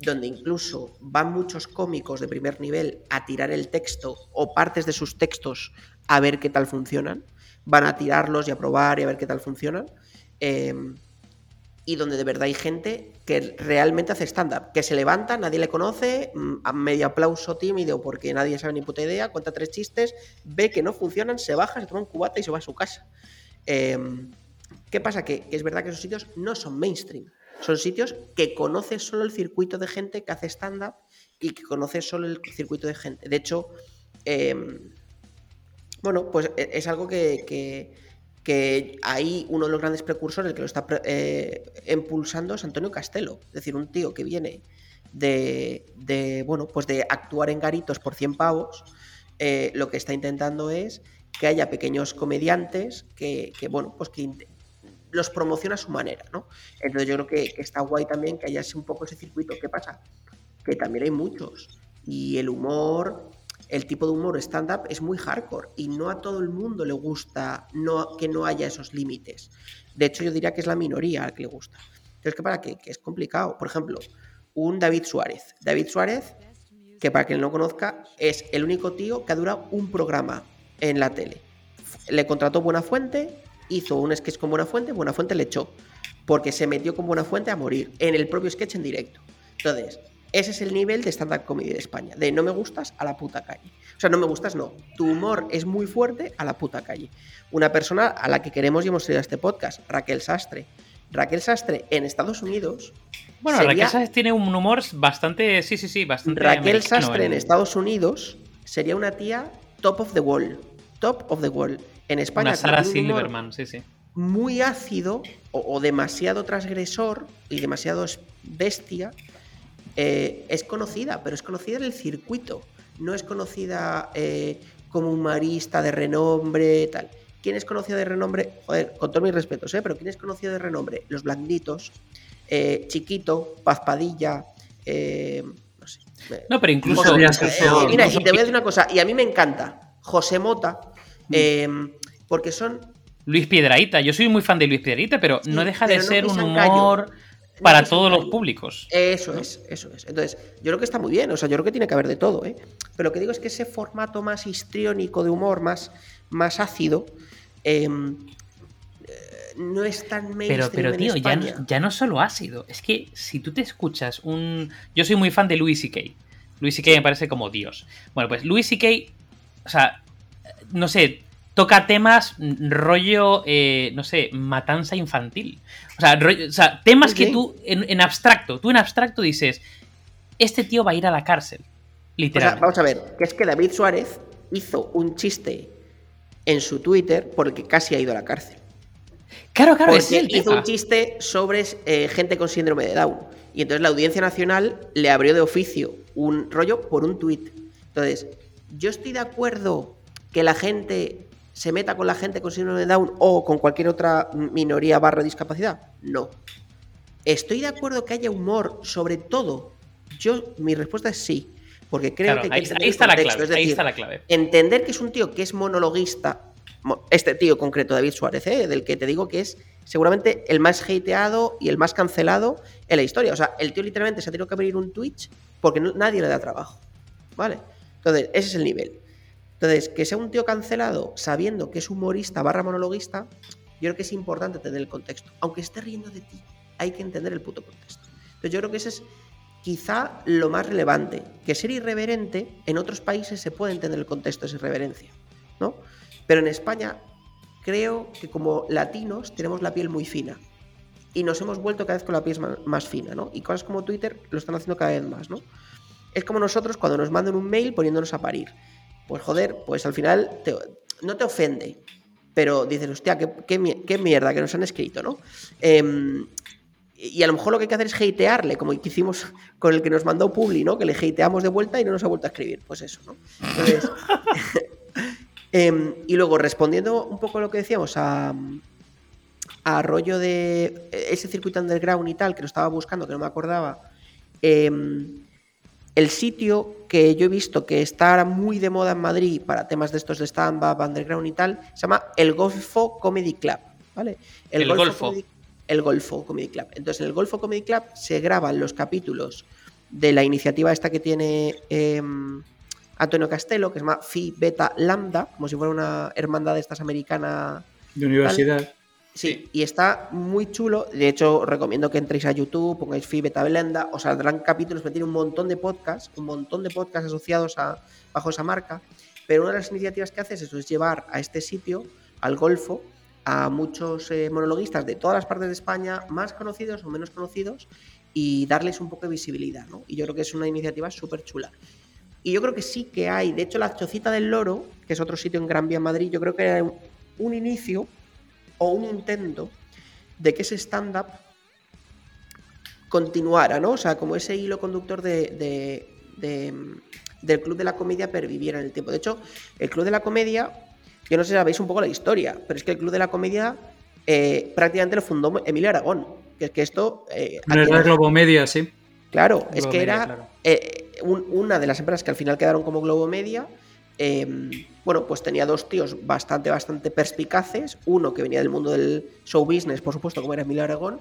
[SPEAKER 1] donde incluso van muchos cómicos de primer nivel a tirar el texto o partes de sus textos a ver qué tal funcionan. Van a tirarlos y a probar y a ver qué tal funcionan. Em, y donde de verdad hay gente que realmente hace stand-up, que se levanta, nadie le conoce, mm, a medio aplauso tímido porque nadie sabe ni puta idea, cuenta tres chistes, ve que no funcionan, se baja, se toma un cubata y se va a su casa. Em, ¿Qué pasa? Que, es verdad que esos sitios no son mainstream. Son sitios que conoce solo el circuito de gente que hace stand-up y que conoce solo el circuito de gente. De hecho, em, bueno, pues e, es algo que que ahí uno de los grandes precursores que lo está eh, impulsando es Antonio Castelo, es decir, un tío que viene de, bueno, pues de actuar en garitos por 100 pavos, eh, lo que está intentando es que haya pequeños comediantes que, bueno, pues que los promociona a su manera, ¿no? Entonces yo creo que, está guay también que haya un poco ese circuito. ¿Qué pasa? Que también hay muchos. Y el humor el tipo de humor stand-up es muy hardcore y no a todo el mundo le gusta que no haya esos límites. De hecho, yo diría que es la minoría al que le gusta. Entonces, ¿qué para? Que es complicado. Por ejemplo, un David Suárez. David Suárez, que para quien no conozca, es el único tío que ha durado un programa en la tele. Le contrató Buena Fuente, hizo un sketch con Buena Fuente, Buena Fuente le echó, porque se metió con Buena Fuente a morir en el propio sketch en directo. Entonces, ese es el nivel de stand-up comedy de España. De no me gustas a la puta calle. O sea, no me gustas, no. Tu humor es muy fuerte a la puta calle. Una persona a la que queremos y hemos traído a este podcast, Raquel Sastre. Raquel Sastre en Estados Unidos.
[SPEAKER 3] Bueno, Raquel Sastre tiene un humor bastante. Sí, sí, sí, bastante.
[SPEAKER 1] Raquel Sastre en Estados Unidos sería una tía top of the wall. Top of the wall. En España.
[SPEAKER 3] Una Sarah Silverman, sí, sí.
[SPEAKER 1] Muy ácido o demasiado transgresor y demasiado bestia eh, es conocida, pero es conocida en el circuito. No es conocida eh, como un marista de renombre, tal. ¿Quién es conocido de renombre? Joder, con todos mis respetos, ¿eh? Pero ¿quién es conocido de renombre? Los blanditos, eh, Chiquito, Pazpadilla, no sé.
[SPEAKER 3] No, pero incluso...
[SPEAKER 1] mira, y te voy a decir una cosa, y a mí me encanta José Mota, mm. porque son...
[SPEAKER 3] Luis Piedraíta, yo soy muy fan de Luis Piedraíta, pero no deja de ser un humor para todos los públicos.
[SPEAKER 1] Eso es, eso es. Entonces, yo creo que está muy bien, o sea, yo creo que tiene que haber de todo, ¿eh? Pero lo que digo es que ese formato más histriónico de humor, más, más ácido, em, eh, no es tan
[SPEAKER 3] mainstream Pero, pero tío, ya no, ya no solo ácido, es que si tú te escuchas un... Yo soy muy fan de Louis C.K. Louis C.K. me parece como Dios. Bueno, pues Louis C.K., o sea, no sé, toca temas rollo, eh, no sé, matanza infantil. O sea, temas que tú, en, abstracto, tú en abstracto dices, este tío va a ir a la cárcel. Literalmente.
[SPEAKER 1] vamos a ver, que es que David Suárez hizo un chiste en su Twitter por el que casi ha ido a la cárcel.
[SPEAKER 3] Claro, claro,
[SPEAKER 1] Porque hizo un chiste sobre eh, gente con síndrome de Down. Y entonces la Audiencia Nacional le abrió de oficio un rollo por un tuit. Entonces, yo estoy de acuerdo que la gente se meta con la gente con síndrome de Down o con cualquier otra minoría barra discapacidad? No. ¿Estoy de acuerdo que haya humor sobre todo? Yo, mi respuesta es sí. Porque creo que.
[SPEAKER 3] Hay ahí, está la clave, ahí está la clave.
[SPEAKER 1] Entender que es un tío que es monologuista, este tío concreto, David Suárez, ¿eh? del que te digo que es seguramente el más hateado y el más cancelado en la historia. O sea, el tío literalmente se ha tenido que abrir un Twitch porque nadie le da trabajo. ¿Vale? Entonces, ese es el nivel. Entonces, que sea un tío cancelado sabiendo que es humorista barra monologuista, yo creo que es importante tener el contexto. Aunque esté riendo de ti, hay que entender el puto contexto. Entonces, yo creo que ese es quizá lo más relevante. Que ser irreverente, en otros países se puede entender el contexto de irreverencia, ¿no? Pero en España creo que como latinos tenemos la piel muy fina. Y nos hemos vuelto cada vez con la piel más, fina, ¿no? Y cosas como Twitter lo están haciendo cada vez más, ¿no? Es como nosotros cuando nos mandan un mail poniéndonos a parir pues joder, pues al final no te ofende, pero dices, hostia, qué, mierda que nos han escrito, ¿no? Em, y a lo mejor lo que hay que hacer es hatearle, como hicimos con el que nos mandó Publi, ¿no? Que le hateamos de vuelta y no nos ha vuelto a escribir. Pues eso, ¿no? Entonces, em, y luego, respondiendo un poco a lo que decíamos, a, a rollo de ese circuito underground y tal, que lo estaba buscando, que no me acordaba. Eh, el sitio que yo he visto que está muy de moda en Madrid para temas de estos de stand-up, underground y tal, se llama El Golfo Comedy Club, ¿vale?
[SPEAKER 3] El, Golfo.
[SPEAKER 1] el Golfo Comedy Club. Entonces, en el Golfo Comedy Club se graban los capítulos de la iniciativa esta que tiene em, Antonio Castelo, que se llama Phi Beta Lambda, como si fuera una hermandad de estas americana.
[SPEAKER 2] De universidad.
[SPEAKER 1] Sí, y está muy chulo. De hecho, recomiendo que entréis a YouTube, pongáis FI Beta Blenda, os saldrán capítulos que tiene un montón de podcasts, un montón de podcasts asociados a, bajo esa marca. Pero una de las iniciativas que haces eso es llevar a este sitio, al Golfo, a muchos eh, monologuistas de todas las partes de España, más conocidos o menos conocidos, y darles un poco de visibilidad. Y yo creo que es una iniciativa súper chula. Y yo creo que sí que hay, de hecho, la Chocita del Loro, que es otro sitio en Gran Vía, Madrid, yo creo que hay un inicio o un intento de que ese stand-up continuara, ¿no? O sea, como ese hilo conductor de, del Club de la Comedia perviviera en el tiempo. De hecho, el Club de la Comedia, yo no sé si sabéis un poco la historia, pero es que el Club de la Comedia eh, prácticamente lo fundó Emilio Aragón. Que es que esto.
[SPEAKER 2] Eh, Globo Media, sí.
[SPEAKER 1] Claro, es que era eh, una de las empresas que al final quedaron como Globo Media Em, bueno, pues tenía dos tíos bastante, bastante perspicaces. Uno que venía del mundo del show business, por supuesto, como era Emilio Aragón,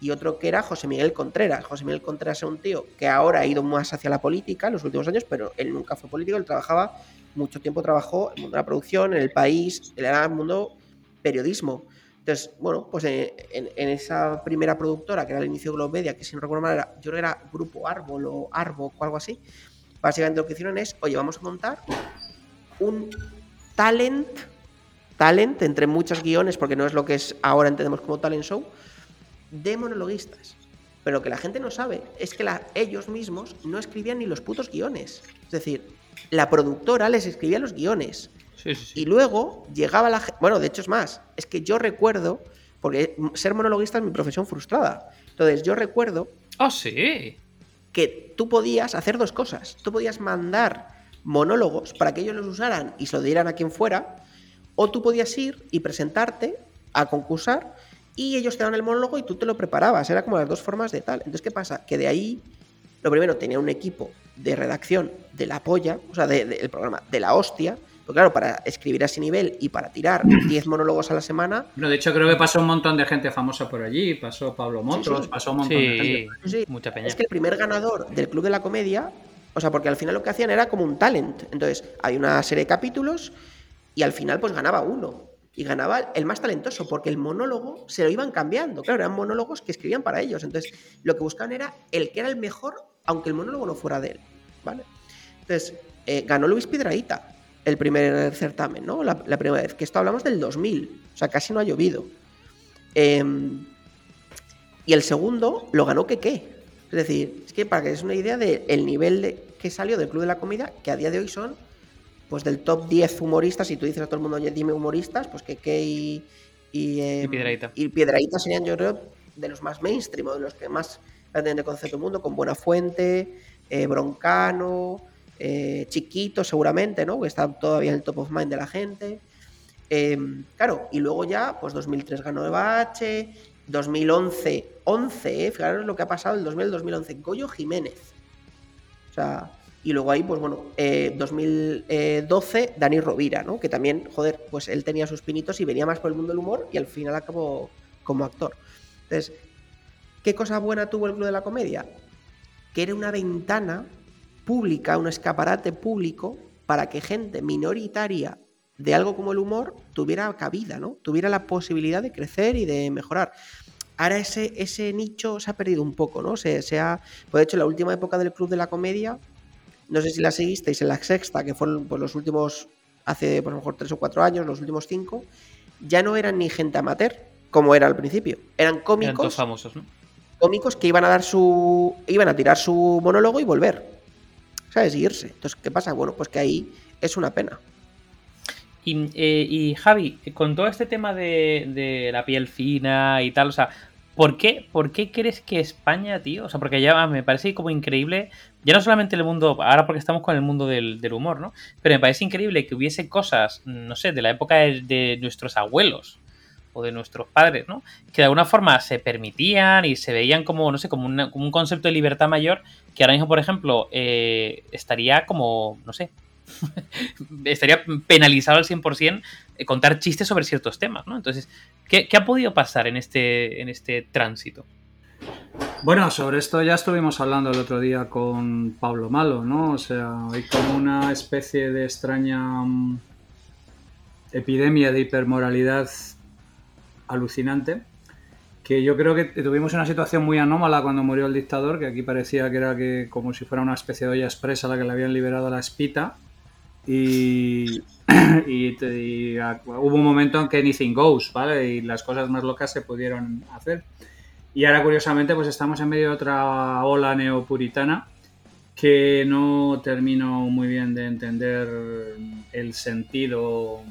[SPEAKER 1] y otro que era José Miguel Contreras. José Miguel Contreras es un tío que ahora ha ido más hacia la política en los últimos años, pero él nunca fue político, él trabajaba, mucho tiempo trabajó en el mundo de la producción, en el país, era el mundo periodismo. Entonces, bueno, pues en, esa primera productora, que era el inicio de Globedia, que si no recuerdo mal, yo creo que era Grupo Árbol o Arbo o algo así, básicamente lo que hicieron es, oye, vamos a montar un talent, talent entre muchos guiones, porque no es lo que es ahora entendemos como talent show, de monologuistas. Pero lo que la gente no sabe es que ellos mismos no escribían ni los putos guiones. Es decir, la productora les escribía los guiones. Y luego llegaba la gente. Bueno, de hecho es más. Es que yo recuerdo. Porque ser monologuista es mi profesión frustrada. Entonces, yo recuerdo.
[SPEAKER 3] ¡Oh, sí!
[SPEAKER 1] Que tú podías hacer dos cosas. Tú podías mandar monólogos para que ellos los usaran y se lo dieran a quien fuera, o tú podías ir y presentarte a concursar y ellos te daban el monólogo y tú te lo preparabas. Era como las dos formas de tal. Entonces, ¿qué pasa? Que de ahí, lo primero, tenía un equipo de redacción de la polla, o sea, del programa de la hostia. Porque claro, para escribir a ese nivel y para tirar 10 monólogos a la semana.
[SPEAKER 2] No, de hecho, creo que pasó un montón de gente famosa por allí. Pasó Pablo Motros, pasó un montón de
[SPEAKER 3] gente. Mucha peña.
[SPEAKER 1] Es que el primer ganador del Club de la Comedia o sea, porque al final lo que hacían era como un talent. Entonces, hay una serie de capítulos y al final pues ganaba uno. Y ganaba el más talentoso, porque el monólogo se lo iban cambiando. Claro, eran monólogos que escribían para ellos. Entonces, lo que buscaban era el que era el mejor, aunque el monólogo no fuera de él. ¿Vale? Entonces, eh, ganó Luis Piedraíta el primer certamen, ¿no? La, primera vez. Que esto hablamos del 2000. O sea, casi no ha llovido. Em, y el segundo lo ganó Keke. Es decir, es que para que es una idea del nivel de, que salió del Club de la Comida, que a día de hoy son pues del top 10 humoristas, y tú dices a todo el mundo, oye, dime humoristas, pues que, que y, y,
[SPEAKER 3] em, y,
[SPEAKER 1] Piedraíta. serían, yo creo, de los más mainstream, o de los que más tienen de concepto del mundo, con Buena Fuente, eh, Broncano, eh, Chiquito seguramente, ¿no? Que está todavía en el top of mind de la gente. Em, claro, y luego ya, pues 2003 ganó Ebache, 2011, 11, ¿eh? fijaros lo que ha pasado el 2000 2011, Goyo Jiménez. O sea, y luego ahí, pues bueno, 2012, eh, Dani Rovira, ¿no? Que también, joder, pues él tenía sus pinitos y venía más por el mundo del humor y al final acabó como actor. Entonces, ¿qué cosa buena tuvo el Club de la Comedia? Que era una ventana pública, un escaparate público para que gente minoritaria de algo como el humor tuviera cabida, ¿no? Tuviera la posibilidad de crecer y de mejorar. Ahora ese, ese nicho se ha perdido un poco, ¿no? Se, se ha, pues de hecho, la última época del Club de la Comedia, no sé si la seguisteis en la sexta, que fueron pues, los últimos, hace por lo mejor tres o cuatro años, los últimos cinco, ya no eran ni gente amateur, como era al principio. Eran cómicos. Eran
[SPEAKER 3] famosos, ¿no?
[SPEAKER 1] Cómicos que iban a dar su. iban a tirar su monólogo y volver. ¿Sabes? Y irse. Entonces, ¿qué pasa? Bueno, pues que ahí es una pena.
[SPEAKER 3] Eh, y, Javi, con todo este tema de, la piel fina y tal, o sea, ¿por qué, ¿por qué crees que España, tío? O sea, porque ya me parece como increíble, ya no solamente el mundo, ahora porque estamos con el mundo del, humor, ¿no? Pero me parece increíble que hubiese cosas, no sé, de la época de, nuestros abuelos o de nuestros padres, ¿no? Que de alguna forma se permitían y se veían como, no sé, como, un concepto de libertad mayor que ahora mismo, por ejemplo, eh, estaría como, no sé, estaría penalizado al 100% eh, contar chistes sobre ciertos temas, ¿no? Entonces, ¿qué, ha podido pasar en este, en este tránsito?
[SPEAKER 2] Bueno, sobre esto ya estuvimos hablando el otro día con Pablo Malo, ¿no? O sea, hay como una especie de extraña mm, epidemia de hipermoralidad alucinante que yo creo que tuvimos una situación muy anómala cuando murió el dictador, que aquí parecía que era que como si fuera una especie de olla expresa la que le habían liberado a la espita, y, hubo un momento en que anything goes, ¿vale? Y las cosas más locas se pudieron hacer. Y ahora, curiosamente, pues estamos en medio de otra ola neopuritana que no termino muy bien de entender el sentido.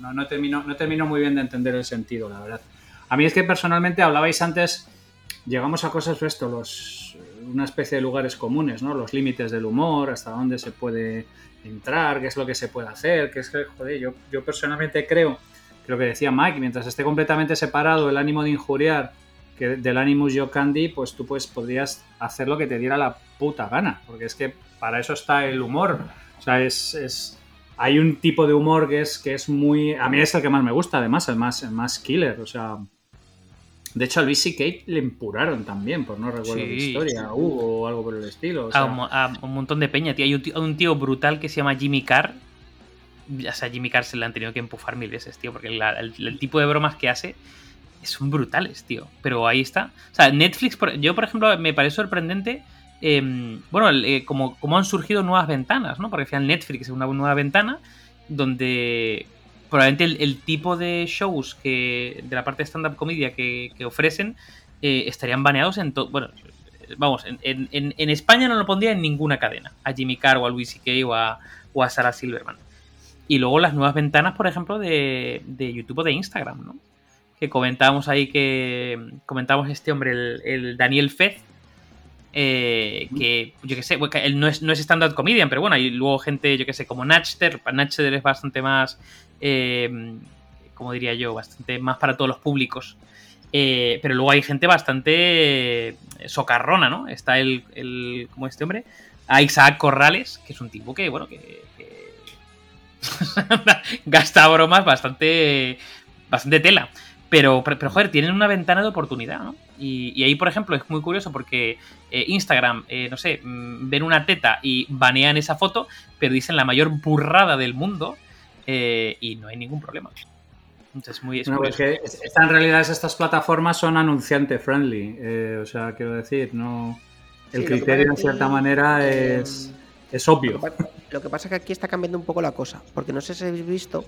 [SPEAKER 2] No, no, termino, no termino muy bien de entender el sentido, la verdad. A mí es que personalmente hablabais antes, llegamos a cosas, esto, los, una especie de lugares comunes, ¿no? Los límites del humor, hasta dónde se puede entrar, qué es lo que se puede hacer, que es que, joder, yo, yo personalmente creo que lo que decía Mike, mientras esté completamente separado el ánimo de injuriar que del yo candy, pues tú pues podrías hacer lo que te diera la puta gana, porque es que para eso está el humor. O sea, es, es hay un tipo de humor que es, que es muy... A mí es el que más me gusta, además, el más, el más killer. O sea, de hecho, a Luis C.K. le empuraron también, por no recuerdo la historia, o algo por el estilo.
[SPEAKER 3] a, un, montón de peña, tío. Hay un, tío, brutal que se llama Jimmy Carr. O sea, Jimmy Carr se le han tenido que empufar mil veces, tío, porque el, tipo de bromas que hace son brutales, tío. Pero ahí está. O sea, Netflix, yo, por ejemplo, me parece sorprendente. Em, bueno, eh, como, como han surgido nuevas ventanas, ¿no? Porque al final Netflix es una nueva ventana donde probablemente el, tipo de shows que de la parte de stand-up comedia que, ofrecen eh, estarían baneados en todo. Bueno, vamos, en, España no lo pondría en ninguna cadena. A Jimmy Carr o a Louis C.K. O a, o a Sarah Silverman. Y luego las nuevas ventanas, por ejemplo, de, de YouTube o de Instagram, ¿no? Que comentábamos ahí que. Comentábamos este hombre, el, Daniel Fez. Eh, que yo que sé, él no es, no es stand-up comedian, pero bueno, hay luego gente, yo que sé, como Natchter. Natchter es bastante más eh, como diría yo, bastante más para todos los públicos. Eh, pero luego hay gente bastante eh, socarrona, ¿no? Está el, el ¿cómo es este hombre? A Isaac Corrales, que es un tipo que, bueno, que, gasta bromas bastante, bastante tela. Pero, pero, joder, tienen una ventana de oportunidad, ¿no? Y, ahí, por ejemplo, es muy curioso porque Instagram, no sé, mm, ven una teta y banean esa foto, pero dicen la mayor burrada del mundo eh, y no hay ningún problema.
[SPEAKER 2] Entonces, muy, es que en realidad estas plataformas son anunciante friendly, eh, o sea, quiero decir, no el criterio en cierta manera es, es obvio.
[SPEAKER 1] Lo que, pasa, es que aquí está cambiando un poco la cosa, porque no sé si habéis visto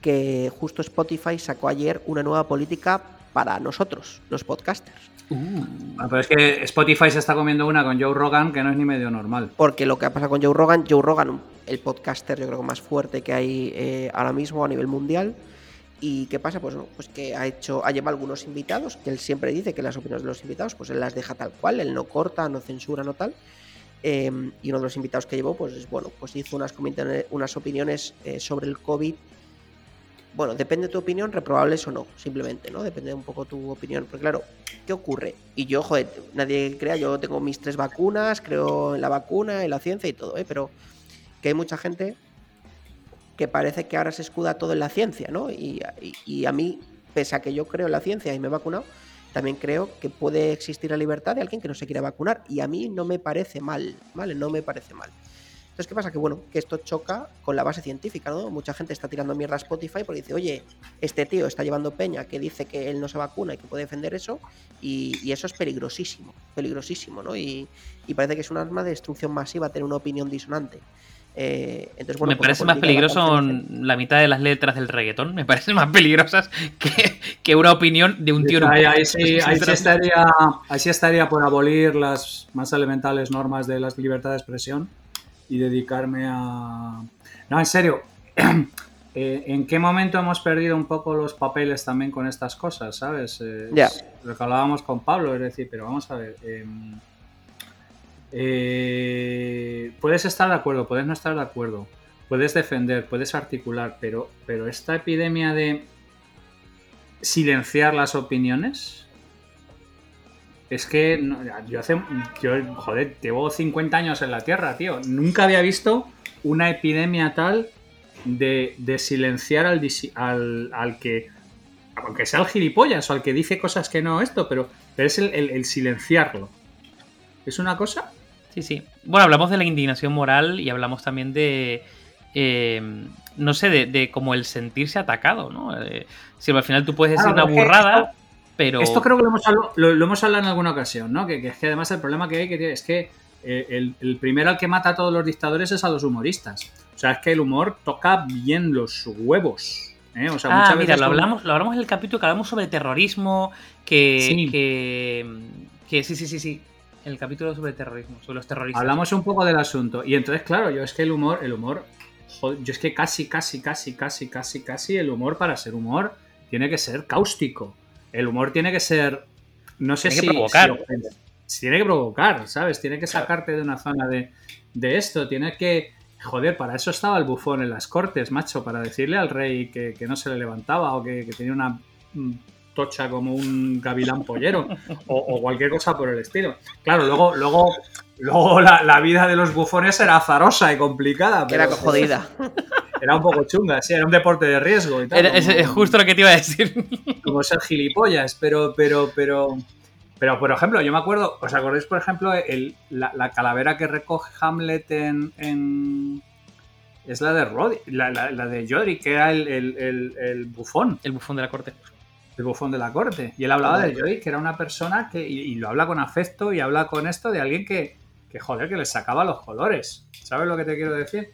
[SPEAKER 1] que justo Spotify sacó ayer una nueva política para nosotros, los podcasters.
[SPEAKER 2] Uh. pero es que Spotify se está comiendo una con Joe Rogan que no es ni medio normal.
[SPEAKER 1] Porque lo que ha pasado con Joe Rogan, Joe Rogan, el podcaster yo creo más fuerte que hay eh, ahora mismo a nivel mundial. ¿Y qué pasa? Pues, pues que ha hecho, ha llevado algunos invitados, que él siempre dice que las opiniones de los invitados, pues él las deja tal cual, él no corta, no censura, no tal. Em, y uno de los invitados que llevó, pues bueno, pues hizo unas, unas opiniones eh, sobre el COVID bueno, depende de tu opinión, reprobables o no, simplemente, ¿no? Depende un poco tu opinión. Porque claro, ¿qué ocurre? Y yo, joder, nadie crea, yo tengo mis tres vacunas, creo en la vacuna, en la ciencia y todo, ¿eh? Pero que hay mucha gente que parece que ahora se escuda todo en la ciencia, ¿no? Y, y a mí, pese a que yo creo en la ciencia y me he vacunado, también creo que puede existir la libertad de alguien que no se quiera vacunar. Y a mí no me parece mal, ¿vale? No me parece mal. Entonces, ¿qué pasa? Que bueno, que esto choca con la base científica, ¿no? Mucha gente está tirando mierda a Spotify porque dice, oye, este tío está llevando peña que dice que él no se vacuna y que puede defender eso, y, eso es peligrosísimo, peligrosísimo, ¿no? Y, parece que es un arma de destrucción masiva tener una opinión disonante.
[SPEAKER 3] Eh, entonces, bueno, me pues parece más peligroso la mitad de las letras del reggaetón, me parecen más peligrosas que, una opinión de un tío.
[SPEAKER 2] Ahí, ahí, sí, ahí, sí estaría, ahí sí estaría por abolir las más elementales normas de la libertad de expresión y dedicarme a... No, en serio, eh, ¿en qué momento hemos perdido un poco los papeles también con estas cosas, sabes? Eh, lo que hablábamos con Pablo, es decir, pero vamos a ver... Em, eh, puedes estar de acuerdo, puedes no estar de acuerdo, puedes defender, puedes articular, pero, pero esta epidemia de silenciar las opiniones es que yo hace. Yo, joder, llevo 50 años en la Tierra, tío. Nunca había visto una epidemia tal de, silenciar al, al, que. Aunque sea el gilipollas o al que dice cosas que no esto, pero, pero es el, silenciarlo. ¿Es una cosa?
[SPEAKER 3] Sí, sí. Bueno, hablamos de la indignación moral y hablamos también de. Eh, no sé, de, de, como el sentirse atacado, ¿no? Eh, si al final tú puedes decir una burrada.
[SPEAKER 2] Esto creo que lo hemos, hablado, lo, hemos hablado en alguna ocasión, ¿no? Que, es que además el problema que hay que es que eh, el, primero al que mata a todos los dictadores es a los humoristas. O sea, es que el humor toca bien los huevos. ¿eh? O sea,
[SPEAKER 3] ah, mira, lo hablamos, lo hablamos en el capítulo que hablamos sobre terrorismo, que sí. que, sí, sí, sí, sí. En el capítulo sobre terrorismo, sobre los terroristas.
[SPEAKER 2] Hablamos un poco del asunto. Y entonces, claro, yo es que el humor, el humor, yo es que casi, casi, casi, casi, casi, casi el humor para ser humor tiene que ser cáustico el humor tiene que ser. No sé
[SPEAKER 3] tiene
[SPEAKER 2] si.
[SPEAKER 3] Que provocar.
[SPEAKER 2] tiene que provocar, ¿sabes? Tiene que sacarte de una zona de, esto. Tiene que. Joder, para eso estaba el bufón en las cortes, macho, para decirle al rey que, no se le levantaba o que, tenía una mm, tocha como un gavilán pollero o, cualquier cosa por el estilo. Claro, luego, luego, luego la, vida de los bufones era azarosa y complicada.
[SPEAKER 1] Era jodida.
[SPEAKER 2] Era un poco chunga, sí, era un deporte de riesgo y
[SPEAKER 3] tal. es, justo lo que te iba a decir.
[SPEAKER 2] Como ser gilipollas, pero, pero, pero. Pero, por ejemplo, yo me acuerdo, ¿os acordáis, por ejemplo, el, la, calavera que recoge Hamlet en. es la de Roddy, la, de Jodri, que era el, bufón.
[SPEAKER 3] El bufón de la corte.
[SPEAKER 2] El bufón de la corte. Y él hablaba de Jodri, que era una persona que. Y, lo habla con afecto y habla con esto de alguien que, que, joder, que le sacaba los colores. ¿Sabes lo que te quiero decir?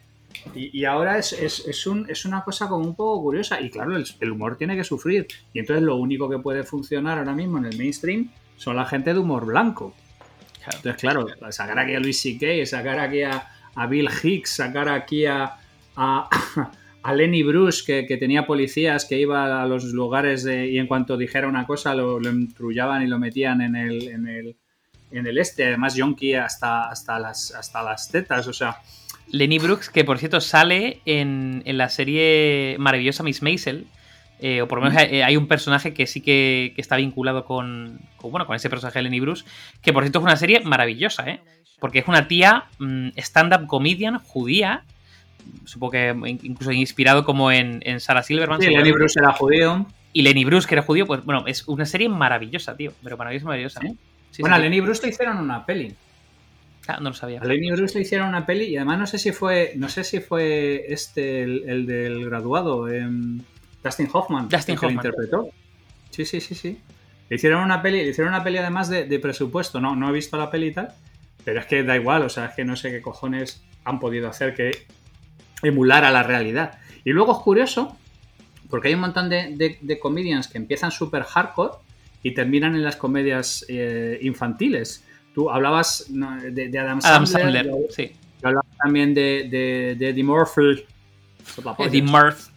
[SPEAKER 2] Y, ahora es, es, un, es, una cosa como un poco curiosa. Y claro, el, humor tiene que sufrir. Y entonces lo único que puede funcionar ahora mismo en el mainstream son la gente de humor blanco. Entonces, claro, sacar aquí a Luis C.K., sacar aquí a, Bill Hicks, sacar aquí a, a, Lenny Bruce, que, tenía policías que iba a los lugares y en cuanto dijera una cosa lo, lo entrullaban y lo metían en el, en el, en el este. Además, Yonki hasta, hasta, las, hasta las tetas. O sea,
[SPEAKER 3] Lenny Brooks, que por cierto sale en, la serie maravillosa Miss Maisel. Eh, o por lo menos hay, un personaje que sí que, está vinculado con, bueno, con ese personaje de Lenny Bruce, que por cierto es una serie maravillosa, ¿eh? Porque es una tía mm, stand-up comedian judía, supongo que incluso inspirado como en, Sarah Silverman.
[SPEAKER 2] Sí, Lenny Bruce era judío.
[SPEAKER 3] Y Lenny Bruce, que era judío, pues bueno, es una serie maravillosa, tío, pero maravillosa, maravillosa.
[SPEAKER 2] Bueno, a Lenny Bruce le hicieron una peli.
[SPEAKER 3] Ah, no lo sabía.
[SPEAKER 2] A Lenny Bruce le hicieron una peli y además no sé si fue, no sé si fue este el, del graduado, em, Dustin Hoffman,
[SPEAKER 3] Dustin
[SPEAKER 2] el que interpretó. Sí, sí, sí, sí. Le hicieron una peli, le hicieron una peli además de, presupuesto. No, no he visto la peli y tal, pero es que da igual, o sea, es que no sé qué cojones han podido hacer que emular a la realidad. Y luego es curioso, porque hay un montón de, de, comedians que empiezan súper hardcore y terminan en las comedias eh, infantiles. Tú hablabas de, Adam Sandler.
[SPEAKER 3] sí.
[SPEAKER 2] hablabas también de, de, Eddie Murphy.
[SPEAKER 3] Eddie Murphy.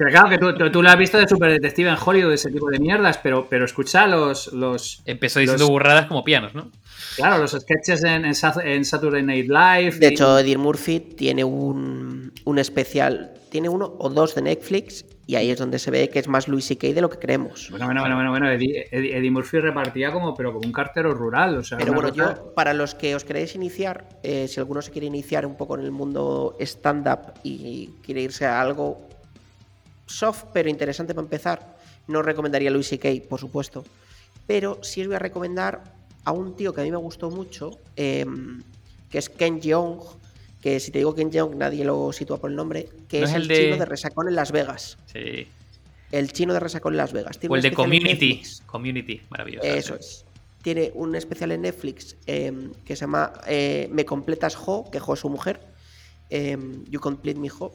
[SPEAKER 2] Pero claro, que tú, tú, lo has visto de Super Detective en Hollywood, ese tipo de mierdas, pero, pero escucha los, los.
[SPEAKER 3] Empezó diciendo burradas como pianos, ¿no?
[SPEAKER 2] Claro, los sketches en, en Saturday Night Live.
[SPEAKER 1] De hecho, Eddie Murphy tiene un, un especial, tiene uno o dos de Netflix Y ahí es donde se ve que es más Louis C.K. de lo que creemos.
[SPEAKER 2] Bueno, bueno, bueno, bueno, bueno. Eddie, Eddie- Eddie Murphy repartía como, pero como un cartero rural. O sea,
[SPEAKER 1] Pero bueno, yo, para los que os queréis iniciar, eh, si alguno se quiere iniciar un poco en el mundo stand-up y quiere irse a algo soft pero interesante para empezar, no recomendaría Louis C.K., por supuesto. Pero sí os voy a recomendar a un tío que a mí me gustó mucho, eh, que es Ken Jeong, que si te digo Ken Jeong nadie lo sitúa por el nombre, que
[SPEAKER 3] ¿No
[SPEAKER 1] es el,
[SPEAKER 3] el de-
[SPEAKER 1] chino de Resacón en Las Vegas.
[SPEAKER 3] Sí.
[SPEAKER 1] El chino de Resacón en Las Vegas. Tiene
[SPEAKER 3] O el de Community. Community, maravilloso.
[SPEAKER 1] Eso es. Tiene un especial en Netflix eh, que se llama eh, Me completas Jo, que Jo es su mujer. eh, you complete me Jo,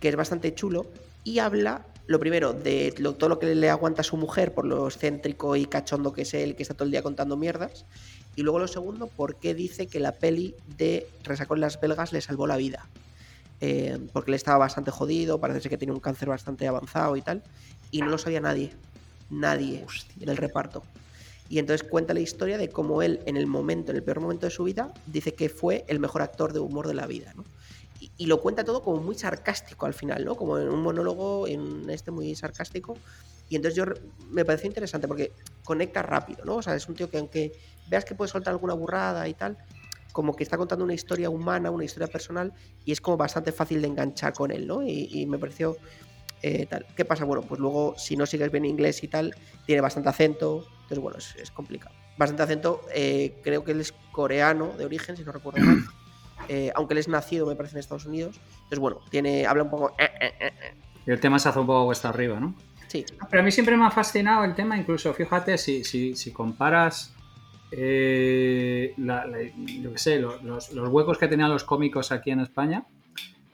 [SPEAKER 1] que es bastante chulo. Y habla, lo primero, de lo- todo lo que le aguanta a su mujer por lo excéntrico y cachondo que es él, que está todo el día contando mierdas. Y luego lo segundo, por qué dice que la peli de Resacón Las Belgas le salvó la vida. Eh, porque él estaba bastante jodido, parece ser que tenía un cáncer bastante avanzado y tal. Y no lo sabía nadie. Nadie en el reparto. Y entonces cuenta la historia de cómo él, en el momento, en el peor momento de su vida, dice que fue el mejor actor de humor de la vida, ¿no? Y, y lo cuenta todo como muy sarcástico al final, ¿no? Como en un monólogo, en este muy sarcástico. Y entonces yo me pareció interesante porque conecta rápido, ¿no? O sea, es un tío que aunque veas que puede soltar alguna burrada y tal, como que está contando una historia humana, una historia personal, y es como bastante fácil de enganchar con él, ¿no? Y, y me pareció eh, tal. ¿Qué pasa? Bueno, pues luego, si no sigues bien inglés y tal, tiene bastante acento, entonces bueno, es, es complicado. Bastante acento, eh, creo que él es coreano de origen, si no recuerdo mal, eh, aunque él es nacido, me parece, en Estados Unidos. Entonces bueno, tiene, habla un poco... eh, eh, eh.
[SPEAKER 2] Y el tema se hace un poco cuesta arriba, ¿no?
[SPEAKER 1] Sí,
[SPEAKER 2] Pero a mí siempre me ha fascinado el tema, incluso fíjate, si, comparas, eh, sé, lo- los, huecos que tenían los cómicos aquí en España,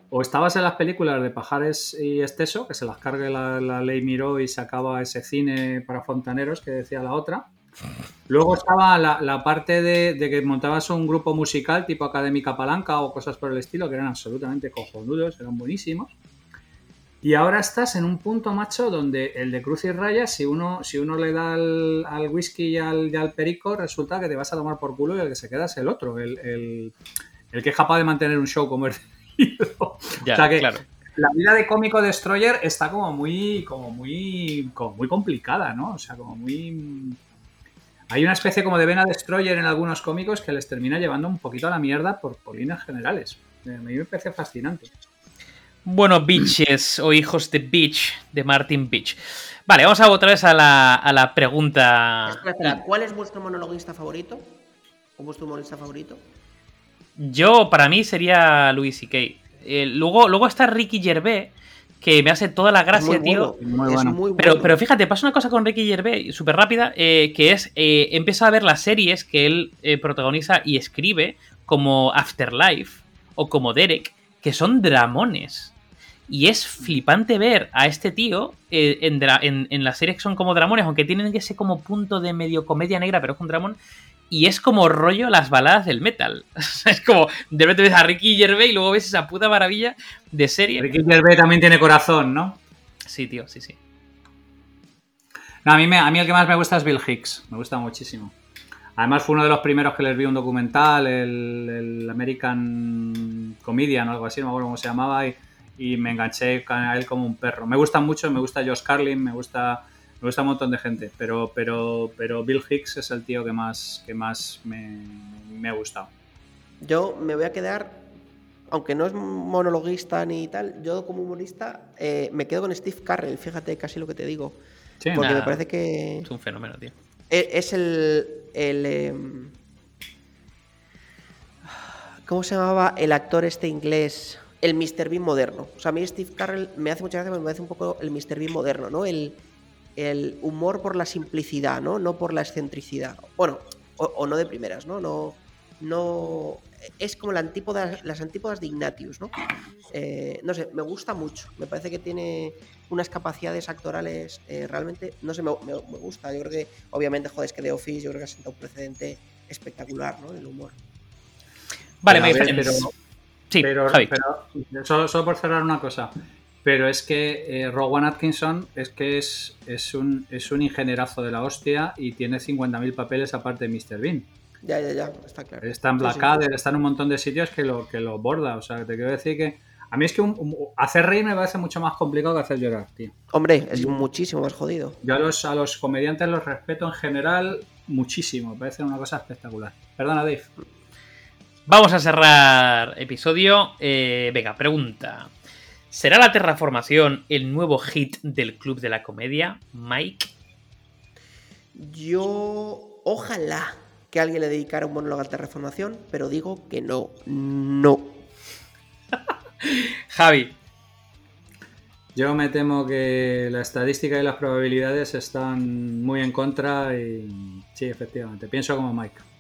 [SPEAKER 2] o estabas en las películas de Pajares y Esteso, que se las cargue la, ley Miró y sacaba ese cine para fontaneros que decía la otra. Luego estaba la, la parte de, de que montabas un grupo musical tipo Académica Palanca o cosas por el estilo, que eran absolutamente cojonudos, eran buenísimos. Y ahora estás en un punto, macho, donde el de cruz y raya, si uno, si uno le da al, al whisky y al, y al perico, resulta que te vas a tomar por culo y el que se queda es el otro, el, el- el que es capaz de mantener un show comercial.
[SPEAKER 3] Ya,
[SPEAKER 2] o sea que
[SPEAKER 3] claro.
[SPEAKER 2] la vida de cómico destroyer está como muy, como muy, como muy complicada, ¿no? O sea, como muy... Hay una especie como de vena destroyer en algunos cómicos que les termina llevando un poquito a la mierda por, por líneas generales. Eh, A mí me parece fascinante.
[SPEAKER 3] Bueno, bitches o hijos de bitch de Martin Beach. Vale, vamos a otra vez a la, a la pregunta.
[SPEAKER 1] Espera, espera, ¿cuál es vuestro monologuista favorito? ¿O vuestro humorista favorito?
[SPEAKER 3] Yo, para mí, sería Louis C.K. Eh, luego, luego está Ricky Gervais, que me hace toda la
[SPEAKER 1] Es
[SPEAKER 3] gracia,
[SPEAKER 1] muy
[SPEAKER 3] tío.
[SPEAKER 1] bueno,
[SPEAKER 2] Muy
[SPEAKER 1] es
[SPEAKER 2] bueno.
[SPEAKER 1] muy
[SPEAKER 3] Pero, pero fíjate, pasa una cosa con Ricky Gervais súper rápida, eh, que es, eh, empieza a ver las series que él eh, protagoniza y escribe, como Afterlife o como Derek, que son dramones. Y es flipante ver a este tío eh, en, en- en las series que son como dramones, aunque tienen ese como punto de medio comedia negra, pero es un dramón. Y es como rollo las baladas del metal. Es como, de repente ves a Ricky Gervais y luego ves esa puta maravilla de serie.
[SPEAKER 2] Ricky Gervais también tiene corazón, ¿no?
[SPEAKER 3] Sí, tío, sí, sí.
[SPEAKER 2] No, a, mí me- a mí el que más me gusta es Bill Hicks, me gusta muchísimo. Además fue uno de los primeros que les vi un documental, el, el American Comedian o algo así, no me acuerdo cómo se llamaba, y, y me enganché a él como un perro. Me gusta mucho, me gusta Josh Carlin, me gusta, me gusta un montón de gente, pero, pero, pero Bill Hicks es el tío que más, que más me, me ha gustado.
[SPEAKER 1] Yo me voy a quedar, aunque no es monologuista ni tal, yo como humorista eh, me quedo con Steve Carrell, fíjate casi lo que te digo.
[SPEAKER 2] Sí,
[SPEAKER 1] Porque me parece que
[SPEAKER 3] Es un fenómeno, tío.
[SPEAKER 1] e- es el... el em, ¿Cómo se llamaba el actor este inglés? El Mr. Bean moderno. O sea, a mí Steve Carrell me hace mucha gracia, porque me hace un poco el Mr. Bean moderno, ¿no? El, el humor por la simplicidad, ¿no? No por la excentricidad. Bueno, o, o no de primeras, ¿no? No, no es como la antípoda, las antípodas de Ignatius, ¿no? Eh, no sé, me gusta mucho. Me parece que tiene unas capacidades actorales eh, realmente, no sé, me, me- me gusta. Yo creo que, obviamente, joder, es que The Office yo creo que ha sentado un precedente espectacular, ¿no? En el humor.
[SPEAKER 3] Vale,
[SPEAKER 2] ver,
[SPEAKER 3] friends.
[SPEAKER 2] pero-
[SPEAKER 3] sí,
[SPEAKER 2] pero,
[SPEAKER 3] Javi.
[SPEAKER 2] pero solo, solo por cerrar una cosa. Pero es que eh, Rowan Atkinson es que es, es, un, es un ingenierazo de la hostia y tiene 50.000 papeles aparte de Mr. Bean.
[SPEAKER 1] Ya, ya, ya, está claro.
[SPEAKER 2] Está en
[SPEAKER 1] Sí, sí.
[SPEAKER 2] Blackadder, está en un montón de sitios que lo, que lo borda. O sea, te quiero decir que A mí es que un- un- hacer reír me parece mucho más complicado que hacer llorar, tío.
[SPEAKER 1] Hombre, es muchísimo más jodido.
[SPEAKER 2] Yo a los, a los comediantes los respeto en general muchísimo. Me parece una cosa espectacular. Perdona, Dave.
[SPEAKER 3] Vamos a cerrar episodio. Eh, venga, pregunta. ¿Será la terraformación el nuevo hit del Club de la Comedia, Mike?
[SPEAKER 1] Yo, ojalá que alguien le dedicara un monólogo a la reformación, pero digo que no, no.
[SPEAKER 3] Javi.
[SPEAKER 2] Yo me temo que la estadística y las probabilidades están muy en contra y sí, efectivamente. Pienso como Mike.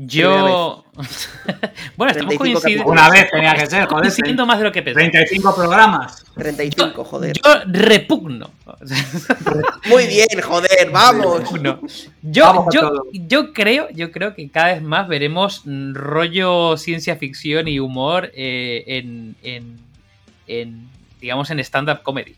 [SPEAKER 3] Yo. bueno, estamos
[SPEAKER 1] 35
[SPEAKER 3] coincidiendo.
[SPEAKER 2] Una vez tenía que ser, joder.
[SPEAKER 3] coincidiendo más de lo que pensaba.
[SPEAKER 2] 35 programas.
[SPEAKER 1] 35, joder.
[SPEAKER 3] Yo repugno.
[SPEAKER 1] Muy bien, joder, vamos.
[SPEAKER 3] Repugno. Yo,
[SPEAKER 2] Vamos
[SPEAKER 3] yo, yo creo, yo creo que cada vez más veremos rollo ciencia ficción y humor eh, en, en- en, digamos, en stand-up comedy.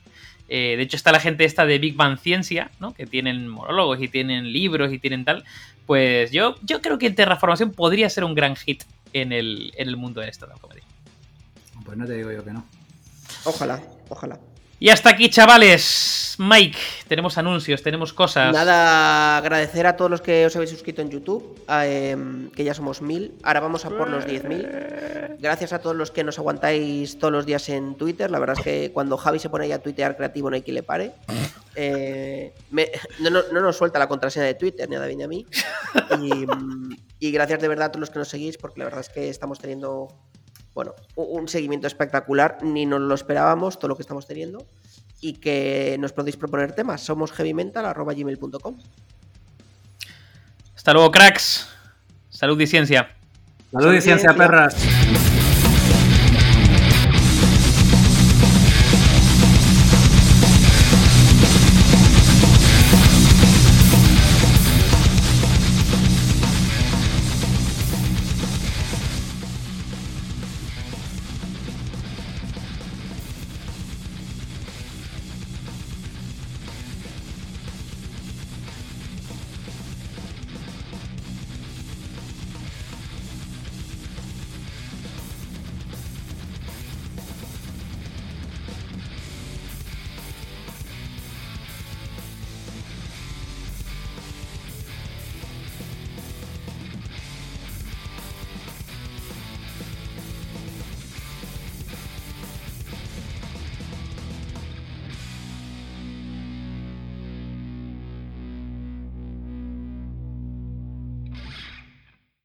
[SPEAKER 3] Eh, de hecho, está la gente esta de Big Bang Ciencia, ¿no? Que tienen monólogos y tienen libros y tienen tal. Pues yo, yo creo que Terraformación podría ser un gran hit en el, en el mundo del stand-up comedy.
[SPEAKER 2] Pues no te digo yo que no.
[SPEAKER 1] Ojalá, ojalá.
[SPEAKER 3] Y hasta aquí, chavales. Mike, tenemos anuncios, tenemos cosas.
[SPEAKER 1] Nada, agradecer a todos los que os habéis suscrito en YouTube, em, que ya somos mil. Ahora vamos a por los 10.000. Gracias a todos los que nos aguantáis todos los días en Twitter. La verdad es que cuando Javi se pone ahí a tuitear creativo no hay quien le pare. Eh, no, no- no nos suelta la contraseña de Twitter, ni a David ni a mí. Mm, y gracias de verdad a todos los que nos seguís, porque la verdad es que estamos teniendo bueno, un seguimiento espectacular. Ni nos lo esperábamos, todo lo que estamos teniendo. Y que nos podéis proponer temas. Somos heavymental.gmail.com.
[SPEAKER 3] Hasta luego, cracks. Salud y ciencia.
[SPEAKER 2] Salud y ciencia, perras.